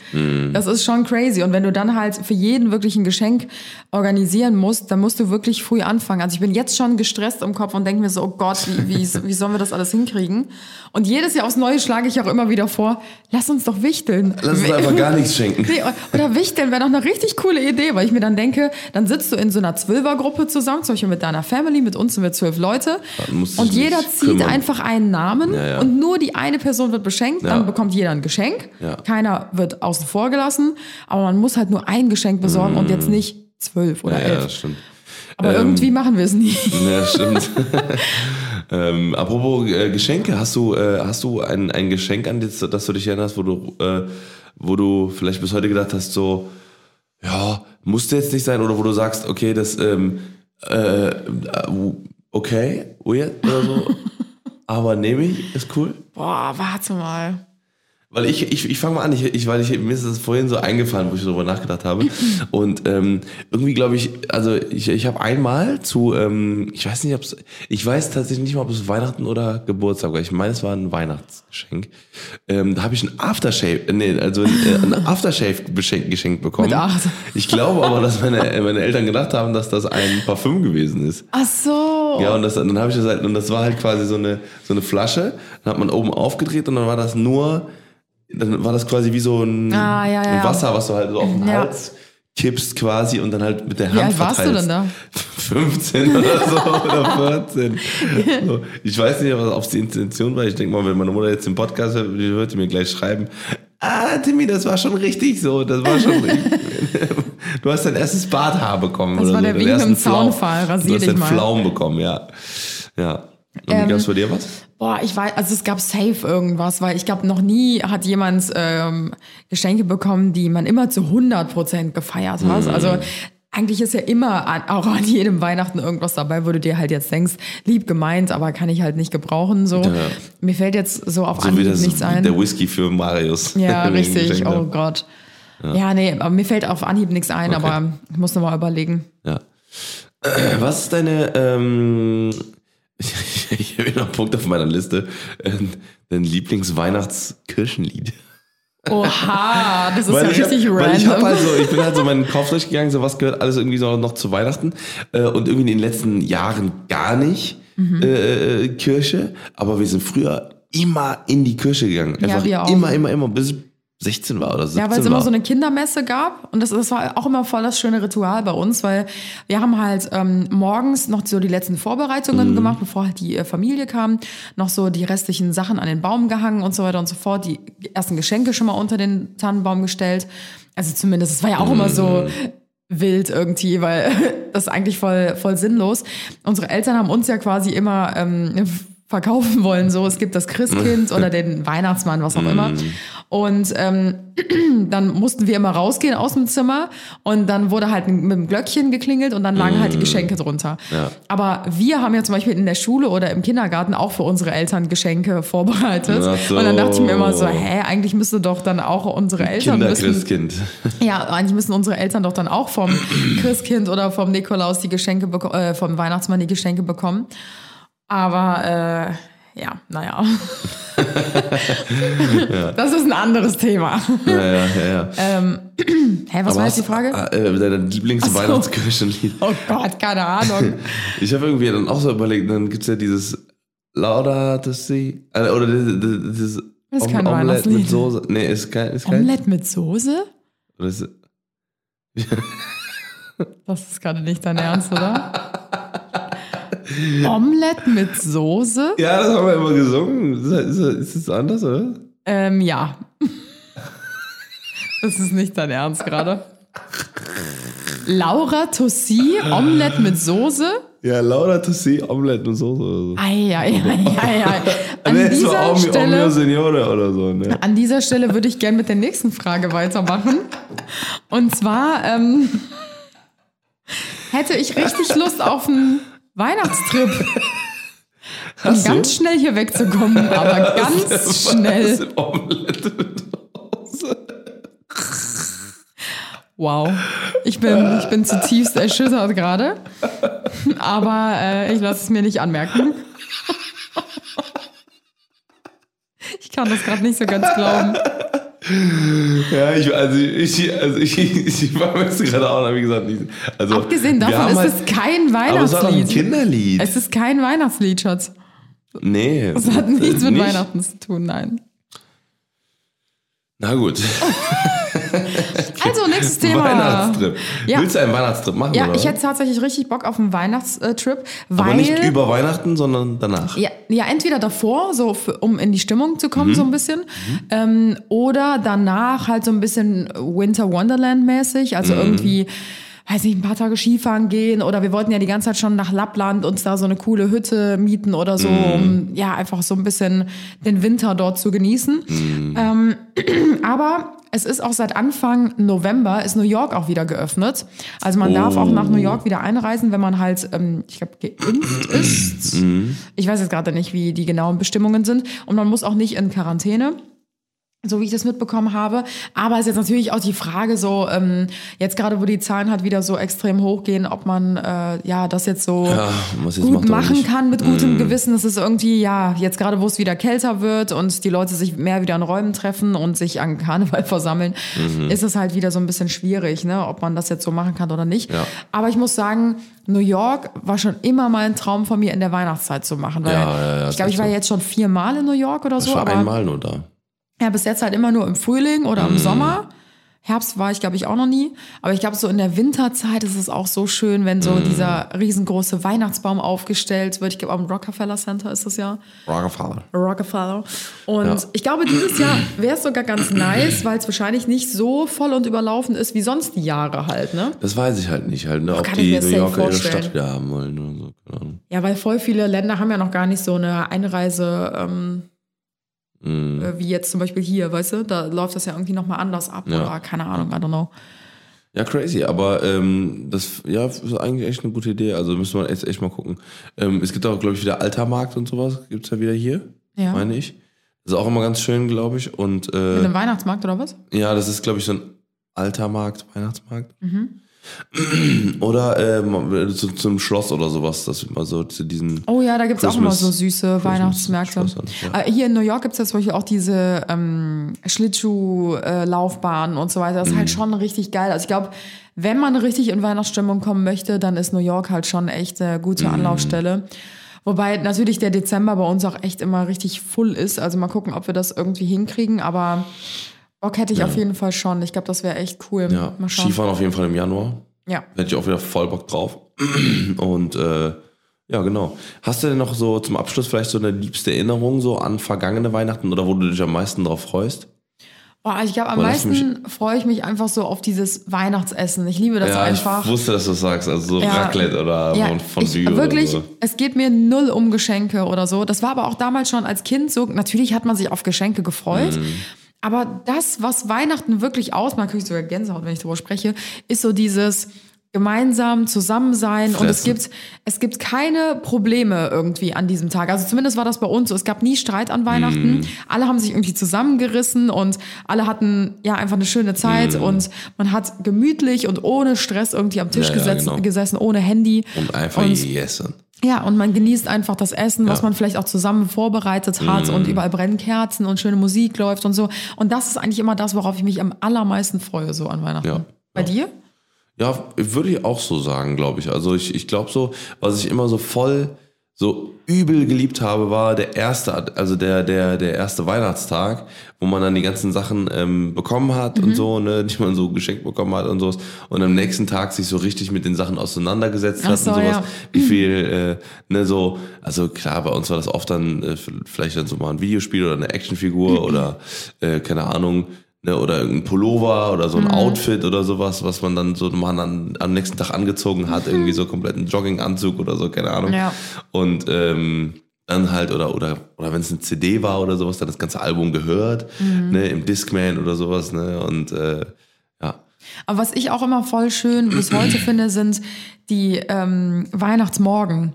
Speaker 3: das ist schon crazy. Und wenn du dann halt für jeden wirklich ein Geschenk organisieren musst, dann musst du wirklich früh anfangen. Also ich bin jetzt schon gestresst im Kopf und denke mir so, oh Gott, wie, wie, wie sollen wir das alles hinkriegen? Und jedes Jahr aufs Neue schlage ich auch immer wieder vor, lass uns doch wichteln.
Speaker 4: Lass uns einfach gar nichts schenken.
Speaker 3: Nee, oder wichteln wäre doch eine richtig coole Idee, weil ich mir dann denke, dann sitzt du in so einer Zwölfergruppe zusammen, zum Beispiel mit deiner Family, mit uns sind wir zwölf Leute. Und jeder zieht
Speaker 4: kümmern.
Speaker 3: einfach einen Namen
Speaker 4: Ja, ja.
Speaker 3: und nur die eine Person wird beschenkt, dann bekommt jeder ein Geschenk.
Speaker 4: Ja.
Speaker 3: Keiner wird außen vor gelassen, aber man muss halt nur ein Geschenk besorgen und jetzt nicht zwölf oder
Speaker 4: Mm. Ja, ja,
Speaker 3: elf.
Speaker 4: das stimmt.
Speaker 3: aber
Speaker 4: ähm,
Speaker 3: irgendwie machen wir es nie.
Speaker 4: Ja, stimmt. ähm, apropos äh, Geschenke, hast du, äh, hast du ein, ein Geschenk an das, das du dich erinnerst, wo du, äh, wo du vielleicht bis heute gedacht hast, so, ja, musste jetzt nicht sein, oder wo du sagst, okay, das, ähm, äh, äh, okay, weird oder so, aber nehme ich, ist cool.
Speaker 3: Boah, warte mal.
Speaker 4: Weil ich, ich, ich fange mal an, ich, ich, weil ich, mir ist das vorhin so eingefallen, wo ich darüber nachgedacht habe. Und ähm, irgendwie glaube ich, also ich, ich habe einmal zu, ähm, ich weiß nicht, ob es, ich weiß tatsächlich nicht mal, ob es Weihnachten oder Geburtstag war. Ich meine, es war ein Weihnachtsgeschenk. Ähm, da habe ich ein Aftershave, äh, nee, also ein, äh, ein Aftershave-Geschenk geschenkt bekommen.
Speaker 3: Mit acht.
Speaker 4: Ich glaube aber, dass meine, meine Eltern gedacht haben, dass das ein Parfüm gewesen ist.
Speaker 3: Ach so.
Speaker 4: Ja, und das, dann habe ich das halt, und das war halt quasi so eine, so eine Flasche. Dann hat man oben aufgedreht und dann war das nur, dann war das quasi wie so ein,
Speaker 3: Ah, ja, ja.
Speaker 4: Wasser, was du halt so auf den. Hals kippst quasi und dann halt mit der Hand
Speaker 3: Wie alt warst du denn da?
Speaker 4: 15 oder so oder 14. So. Ich weiß nicht, ob es die Intention war. Ich denke mal, wenn meine Mutter jetzt den Podcast hört, die wird die mir gleich schreiben. Ah, Timmy, das war schon richtig so. Das war schon richtig. Du hast dein erstes Barthaar bekommen.
Speaker 3: Das
Speaker 4: oder
Speaker 3: war
Speaker 4: so,
Speaker 3: der Wink
Speaker 4: Flaum.
Speaker 3: Zaunfall. Rasier
Speaker 4: Du hast
Speaker 3: dich
Speaker 4: den
Speaker 3: mal.
Speaker 4: Pflaum bekommen, ja. Ja. Und
Speaker 3: Ähm,
Speaker 4: wie gab's bei dir was?
Speaker 3: Boah, ich weiß, also es gab safe irgendwas, weil ich glaube, noch nie hat jemand ähm, Geschenke bekommen, die man immer zu 100% gefeiert hat.
Speaker 4: Mhm.
Speaker 3: Also eigentlich ist ja immer an, auch an jedem Weihnachten irgendwas dabei, wo du dir halt jetzt denkst, lieb gemeint, aber kann ich halt nicht gebrauchen. So. Mir fällt jetzt so auf
Speaker 4: So
Speaker 3: Anhieb nichts ein.
Speaker 4: der Whisky für Marius.
Speaker 3: Ja, richtig. Oh. Gott. Ja. nee, aber mir fällt auf Anhieb nichts ein,
Speaker 4: Okay.
Speaker 3: aber ich muss nochmal überlegen.
Speaker 4: Ja. Was ist deine, ähm, Ich, ich habe noch einen Punkt auf meiner Liste. Dein Lieblingsweihnachtskirchenlied.
Speaker 3: Oha, das ist ja
Speaker 4: ich hab,
Speaker 3: richtig
Speaker 4: weil ich hab
Speaker 3: random.
Speaker 4: halt so, ich bin halt so meinen Kauf durchgegangen, so was gehört alles irgendwie so noch zu Weihnachten äh, und irgendwie in den letzten Jahren gar nicht
Speaker 3: Mhm.
Speaker 4: äh, äh, Kirche, aber wir sind früher immer in die Kirche gegangen,
Speaker 3: Ja,
Speaker 4: einfach
Speaker 3: wir auch.
Speaker 4: immer, immer, immer bis 16 war oder 17
Speaker 3: Ja, weil es immer so eine Kindermesse gab und das, das war auch immer voll das schöne Ritual bei uns, weil wir haben halt ähm, morgens noch so die letzten Vorbereitungen
Speaker 4: Mhm.
Speaker 3: gemacht, bevor halt die äh, Familie kam, noch so die restlichen Sachen an den Baum gehangen und so weiter und so fort, die ersten Geschenke schon mal unter den Tannenbaum gestellt. Also zumindest, es war ja auch immer so
Speaker 4: Mhm.
Speaker 3: wild irgendwie, weil das ist eigentlich voll, voll sinnlos. Unsere Eltern haben uns ja quasi immer ähm, verkaufen wollen, so es gibt das Christkind oder den Weihnachtsmann, was auch immer. Und ähm, dann mussten wir immer rausgehen aus dem Zimmer und dann wurde halt mit dem Glöckchen geklingelt und dann lagen halt die Geschenke drunter.
Speaker 4: Ja.
Speaker 3: Aber wir haben ja zum Beispiel in der Schule oder im Kindergarten auch für unsere Eltern Geschenke vorbereitet.
Speaker 4: So.
Speaker 3: Und dann dachte ich mir immer so, hä, eigentlich müsste doch dann auch unsere Eltern müssen, ja, eigentlich müssen unsere Eltern doch dann auch vom Christkind oder vom Nikolaus die Geschenke äh, vom Weihnachtsmann die Geschenke bekommen. Aber äh, ja, naja. Das ist ein anderes Thema.
Speaker 4: Ja, ja, ja. ja.
Speaker 3: Hä, was
Speaker 4: Aber
Speaker 3: war jetzt die Frage?
Speaker 4: Äh, dein Lieblingsweihnachtskirchenlied.
Speaker 3: Oh Gott, keine Ahnung.
Speaker 4: Ich habe irgendwie dann auch so überlegt, dann gibt's ja dieses Laudato Si, äh, oder dieses,
Speaker 3: Das ist kein
Speaker 4: Omelette mit Soße. Nee, ist kein, ist kein.
Speaker 3: Omelette mit Soße?
Speaker 4: Ist,
Speaker 3: Das ist gerade nicht dein Ernst, oder? Omelette mit Soße?
Speaker 4: ja, das haben wir immer gesungen. Ist, das anders, oder?
Speaker 3: Ähm, ja. Das ist nicht dein Ernst gerade. Laura Tossi, Omelette mit Soße?
Speaker 4: Ja, Laudato Si, Omelette mit Soße oder so.
Speaker 3: Eieieiei. An
Speaker 4: Nee, es
Speaker 3: dieser
Speaker 4: oder so, ne?
Speaker 3: an dieser Stelle würde ich gerne mit der nächsten Frage weitermachen. Und zwar ähm, hätte ich richtig Lust auf einen Weihnachtstrip. Um
Speaker 4: Hast du?
Speaker 3: ganz schnell hier wegzukommen, aber ganz schnell. Wow. Ich bin, ich bin zutiefst erschüttert gerade. Aber äh, ich lasse es mir nicht anmerken. Ich kann das gerade nicht so ganz glauben.
Speaker 4: Ja, ich, also ich, also ich, ich war mir gerade auch, wie gesagt, nicht. Also,
Speaker 3: Abgesehen davon ist
Speaker 4: halt-
Speaker 3: es kein
Speaker 4: Aber es war ein
Speaker 3: Weihnachtslied.
Speaker 4: Kinderlied.
Speaker 3: Es ist kein Weihnachtslied, Schatz.
Speaker 4: nee.
Speaker 3: Es hat nichts mit
Speaker 4: Nicht?
Speaker 3: Weihnachten zu tun, nein.
Speaker 4: Na gut.
Speaker 3: Also, nächstes Thema.
Speaker 4: Weihnachtstrip.
Speaker 3: Ja.
Speaker 4: Willst du einen Weihnachtstrip machen?
Speaker 3: Ja,
Speaker 4: oder?
Speaker 3: ich hätte tatsächlich richtig Bock auf einen Weihnachtstrip, weil.
Speaker 4: Aber nicht über Weihnachten, sondern danach.
Speaker 3: Ja, ja, entweder davor, so für, um in die Stimmung zu
Speaker 4: Mhm.
Speaker 3: kommen, so ein bisschen, ähm, oder danach halt so ein bisschen Winter Wonderland mäßig, also
Speaker 4: Mhm.
Speaker 3: irgendwie, weiß nicht, ein paar Tage Skifahren gehen oder wir wollten ja die ganze Zeit schon nach Lappland uns da so eine coole Hütte mieten oder so,
Speaker 4: Mhm.
Speaker 3: um ja einfach so ein bisschen den Winter dort zu genießen.
Speaker 4: Mhm.
Speaker 3: Ähm, aber es ist auch seit Anfang November ist New York auch wieder geöffnet. Also man darf auch nach New York wieder einreisen, wenn man halt, ähm, ich glaube, geimpft ist. Ich weiß jetzt gerade nicht, wie die genauen Bestimmungen sind. Und man muss auch nicht in Quarantäne. So wie ich das mitbekommen habe. Aber es ist jetzt natürlich auch die Frage so, ähm, jetzt gerade, wo die Zahlen halt wieder so extrem hochgehen, ob man äh, ja das jetzt so
Speaker 4: Ja, jetzt
Speaker 3: gut machen kann mit gutem Gewissen. Das ist irgendwie, ja, jetzt gerade, wo es wieder kälter wird und die Leute sich mehr wieder in Räumen treffen und sich an Karneval versammeln,
Speaker 4: Mhm.
Speaker 3: ist es halt wieder so ein bisschen schwierig, ne, ob man das jetzt so machen kann oder nicht.
Speaker 4: Ja.
Speaker 3: Aber ich muss sagen, New York war schon immer mal ein Traum von mir in der Weihnachtszeit zu machen. Weil
Speaker 4: Ja, ja, ja,
Speaker 3: ich glaube, ich war
Speaker 4: so.
Speaker 3: jetzt schon viermal in New York oder
Speaker 4: Ich
Speaker 3: so.
Speaker 4: war
Speaker 3: aber
Speaker 4: einmal nur da.
Speaker 3: Ja, bis jetzt halt immer nur im Frühling oder im Sommer. Herbst war ich, glaube ich, auch noch nie. Aber ich glaube, so in der Winterzeit ist es auch so schön, wenn so dieser riesengroße Weihnachtsbaum aufgestellt wird. Ich glaube, am Rockefeller Center ist das ja.
Speaker 4: Rockefeller.
Speaker 3: Rockefeller. Und
Speaker 4: Ja.
Speaker 3: ich glaube, dieses Jahr wäre es sogar ganz nice, weil es wahrscheinlich nicht so voll und überlaufen ist wie sonst die Jahre halt, ne?
Speaker 4: Das weiß ich halt nicht, halt, ne, ob
Speaker 3: kann ich
Speaker 4: die New Yorker ihre. Stadt wieder haben wollen oder so. Ahnung.
Speaker 3: Ja, weil voll viele Länder haben ja noch gar nicht so eine Einreise, ähm,
Speaker 4: Mhm.
Speaker 3: äh, wie jetzt zum Beispiel hier, weißt du? Da läuft das ja irgendwie nochmal anders ab
Speaker 4: Ja.
Speaker 3: oder keine Ahnung, I don't know.
Speaker 4: Ja, crazy, aber ähm, das ja, ist eigentlich echt eine gute Idee. Also müssen wir echt, echt mal gucken. Ähm, es gibt auch, glaube ich, wieder Altermarkt und sowas. Gibt's ja wieder hier,
Speaker 3: Ja.
Speaker 4: meine ich. Das ist auch immer ganz schön, glaube ich. Und
Speaker 3: Mit
Speaker 4: äh,
Speaker 3: einem Weihnachtsmarkt oder was?
Speaker 4: ja, das ist, glaube ich, so ein Altermarkt, Weihnachtsmarkt.
Speaker 3: Mhm.
Speaker 4: Oder ähm, zu, zum Schloss oder sowas, dass mal so zu diesen.
Speaker 3: Oh ja, da gibt's auch immer so süße Weihnachtsmärkte.
Speaker 4: Ja.
Speaker 3: Äh, Hier in New York gibt's ja zum Beispiel auch diese ähm, Schlittschuh-Laufbahnen und so weiter. Das ist
Speaker 4: Mhm.
Speaker 3: halt schon richtig geil. Also ich glaube, wenn man richtig in Weihnachtsstimmung kommen möchte, dann ist New York halt schon echt eine
Speaker 4: Mhm.
Speaker 3: gute Anlaufstelle. Wobei natürlich der Dezember bei uns auch echt immer richtig full ist. Also mal gucken, ob wir das irgendwie hinkriegen. Aber Bock hätte ich auf jeden Fall schon. Ich glaube, das wäre echt cool.
Speaker 4: Ja,
Speaker 3: Mal schauen.
Speaker 4: Skifahren auf jeden Fall im Januar.
Speaker 3: Ja.
Speaker 4: Hätte ich auch wieder voll Bock drauf. Und äh, ja, genau. Hast du denn noch so zum Abschluss vielleicht so eine liebste Erinnerung so an vergangene Weihnachten oder wo du dich am meisten drauf freust?
Speaker 3: Boah, ich glaube, am
Speaker 4: mich-
Speaker 3: meisten freue ich mich einfach so auf dieses Weihnachtsessen. Ich liebe das
Speaker 4: ja,
Speaker 3: einfach.
Speaker 4: ich wusste, dass du das sagst. Also so
Speaker 3: Ja.
Speaker 4: Raclette oder
Speaker 3: Ja,
Speaker 4: von Fondue
Speaker 3: ich, wirklich,
Speaker 4: oder so.
Speaker 3: es geht mir null um Geschenke oder so. Das war aber auch damals schon als Kind so. Natürlich hat man sich auf Geschenke gefreut.
Speaker 4: Mhm.
Speaker 3: Aber das, was Weihnachten wirklich ausmacht, kriege ich sogar Gänsehaut, wenn ich darüber spreche, ist so dieses gemeinsam zusammen sein und es gibt es gibt keine Probleme irgendwie an diesem Tag. Also zumindest war das bei uns so. Es gab nie Streit an Weihnachten.
Speaker 4: Mhm.
Speaker 3: Alle haben sich irgendwie zusammengerissen und alle hatten ja einfach eine schöne Zeit und man hat gemütlich und ohne Stress irgendwie am Tisch.
Speaker 4: Ja, ja,
Speaker 3: gesetzt,
Speaker 4: genau.
Speaker 3: gesessen, ohne Handy.
Speaker 4: Und einfach
Speaker 3: Und-
Speaker 4: yessen.
Speaker 3: Ja, und man genießt einfach das Essen, was
Speaker 4: Ja. Mhm.
Speaker 3: man vielleicht auch zusammen vorbereitet hat und überall brennen Kerzen und schöne Musik läuft und so. Und das ist eigentlich immer das, worauf ich mich am allermeisten freue, so an Weihnachten.
Speaker 4: Ja.
Speaker 3: Bei dir?
Speaker 4: Ja, würde ich auch so sagen, glaube ich. Also ich, ich glaube so, was ich immer so voll so übel geliebt habe, war der erste, also der, der, der erste Weihnachtstag, wo man dann die ganzen Sachen ähm, bekommen hat
Speaker 3: Mhm.
Speaker 4: und so, ne, die man so geschenkt bekommen hat und so. Und am nächsten Tag sich so richtig mit den Sachen auseinandergesetzt
Speaker 3: Ach
Speaker 4: hat
Speaker 3: so,
Speaker 4: und sowas.
Speaker 3: ja.
Speaker 4: Wie viel, äh, ne, so, also klar, bei uns war das oft dann äh, vielleicht dann so mal ein Videospiel oder eine Actionfigur
Speaker 3: Mhm.
Speaker 4: oder äh, keine Ahnung, ne, oder irgendein Pullover oder
Speaker 3: Mhm.
Speaker 4: so ein Outfit oder sowas, was man dann so man dann am nächsten Tag angezogen hat, irgendwie so kompletten Jogginganzug oder so, keine Ahnung.
Speaker 3: Ja.
Speaker 4: Und ähm, dann halt, oder, oder, oder wenn es eine CD war oder sowas, dann das ganze Album gehört,
Speaker 3: Mhm.
Speaker 4: ne, im Discman oder sowas, ne, und äh, ja.
Speaker 3: Aber was ich auch immer voll schön bis heute finde, sind die ähm, Weihnachtsmorgen.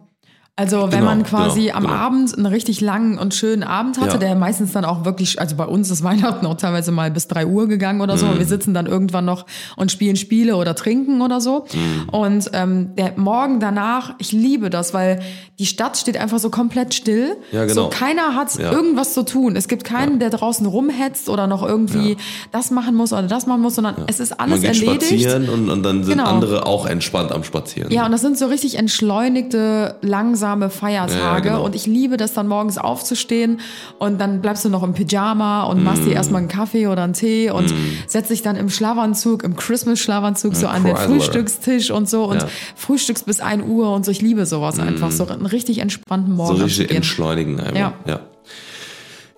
Speaker 3: Also wenn
Speaker 4: Genau,
Speaker 3: man quasi
Speaker 4: genau,
Speaker 3: am
Speaker 4: genau.
Speaker 3: Abend einen richtig langen und schönen Abend hatte,
Speaker 4: Ja.
Speaker 3: der meistens dann auch wirklich, also bei uns ist Weihnachten auch teilweise mal bis drei Uhr gegangen oder so.
Speaker 4: Mhm.
Speaker 3: Und wir sitzen dann irgendwann noch und spielen Spiele oder trinken oder so.
Speaker 4: Mhm.
Speaker 3: Und ähm, der Morgen danach, ich liebe das, weil die Stadt steht einfach so komplett still.
Speaker 4: Ja, genau.
Speaker 3: So keiner hat
Speaker 4: Ja.
Speaker 3: irgendwas zu tun. Es gibt keinen, der draußen rumhetzt oder noch irgendwie das machen muss oder das machen muss, sondern es ist alles
Speaker 4: man geht
Speaker 3: erledigt.
Speaker 4: spazieren und, und dann sind
Speaker 3: Genau.
Speaker 4: andere auch entspannt am Spazieren.
Speaker 3: Ja, und das sind so richtig entschleunigte, langsame Feiertage.
Speaker 4: Ja, genau.
Speaker 3: Und ich liebe das dann morgens aufzustehen und dann bleibst du noch im Pyjama und machst
Speaker 4: Mm.
Speaker 3: dir erstmal einen Kaffee oder einen Tee und setzt dich dann im Schlafanzug, im Christmas-Schlafanzug so an den. Frühstückstisch und so und
Speaker 4: Ja.
Speaker 3: frühstückst bis 1 Uhr und so. Ich liebe sowas einfach. So einen richtig entspannten
Speaker 4: Mm. so
Speaker 3: Morgen
Speaker 4: richtig entschleunigen einfach.
Speaker 3: Ja.
Speaker 4: ja.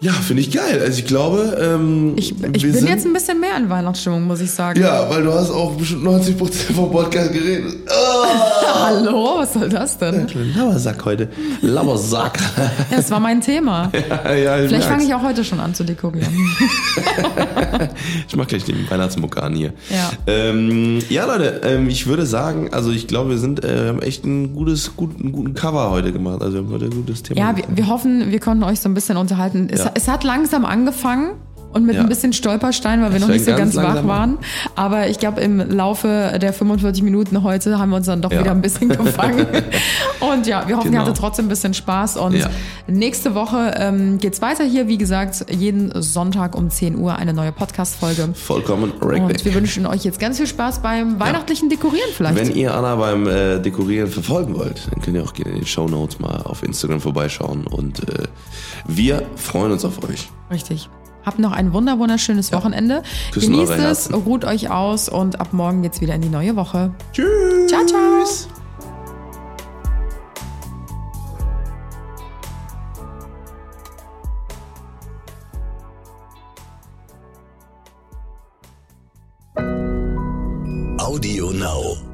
Speaker 4: Ja, finde ich geil. Also ich glaube, ähm,
Speaker 3: Ich, ich
Speaker 4: wir
Speaker 3: bin
Speaker 4: sind,
Speaker 3: jetzt ein bisschen mehr in Weihnachtsstimmung, muss ich sagen.
Speaker 4: Ja, weil du hast auch bestimmt 90% vom Podcast geredet. Ah!
Speaker 3: Hallo, was soll das denn?
Speaker 4: Lauersack heute. Lauersack.
Speaker 3: Ja, Das war mein Thema.
Speaker 4: ja, ja, ich
Speaker 3: Vielleicht fange ich auch heute schon an zu dekorieren.
Speaker 4: Ich mach gleich den Weihnachtsmuck an hier.
Speaker 3: Ja.
Speaker 4: Ähm, ja, Leute, ähm, ich würde sagen, also ich glaube, wir sind, äh, haben echt ein gutes, gut, einen guten Cover heute gemacht. Also wir haben heute ein gutes Thema.
Speaker 3: Ja, wir, wir hoffen, wir konnten euch so ein bisschen unterhalten. Es,
Speaker 4: Ja.
Speaker 3: Es hat langsam angefangen und mit
Speaker 4: Ja.
Speaker 3: ein bisschen Stolperstein, weil wir
Speaker 4: Es
Speaker 3: noch nicht so ganz
Speaker 4: ganz
Speaker 3: wach waren. Aber ich glaube, im Laufe der 45 Minuten heute haben wir uns dann doch
Speaker 4: Ja.
Speaker 3: wieder ein bisschen gefangen. und ja, wir hoffen,
Speaker 4: Genau.
Speaker 3: ihr hattet trotzdem ein bisschen Spaß. Und
Speaker 4: Ja.
Speaker 3: nächste Woche ähm, geht's weiter hier. Wie gesagt, jeden Sonntag um 10 Uhr eine neue Podcast-Folge.
Speaker 4: Vollkommen
Speaker 3: Und wir wünschen euch jetzt ganz viel Spaß beim weihnachtlichen Dekorieren vielleicht.
Speaker 4: Wenn ihr Anna beim äh, Dekorieren verfolgen wollt, dann könnt ihr auch gerne in den Show Notes mal auf Instagram vorbeischauen. Und äh, wir freuen uns auf euch.
Speaker 3: Richtig. Habt noch ein wunder wunderschönes Wochenende.
Speaker 4: Küssen
Speaker 3: Genießt es, ruht euch aus und ab morgen geht's wieder in die neue Woche.
Speaker 4: Tschüss.
Speaker 3: Ciao, ciao.
Speaker 1: Audio Now.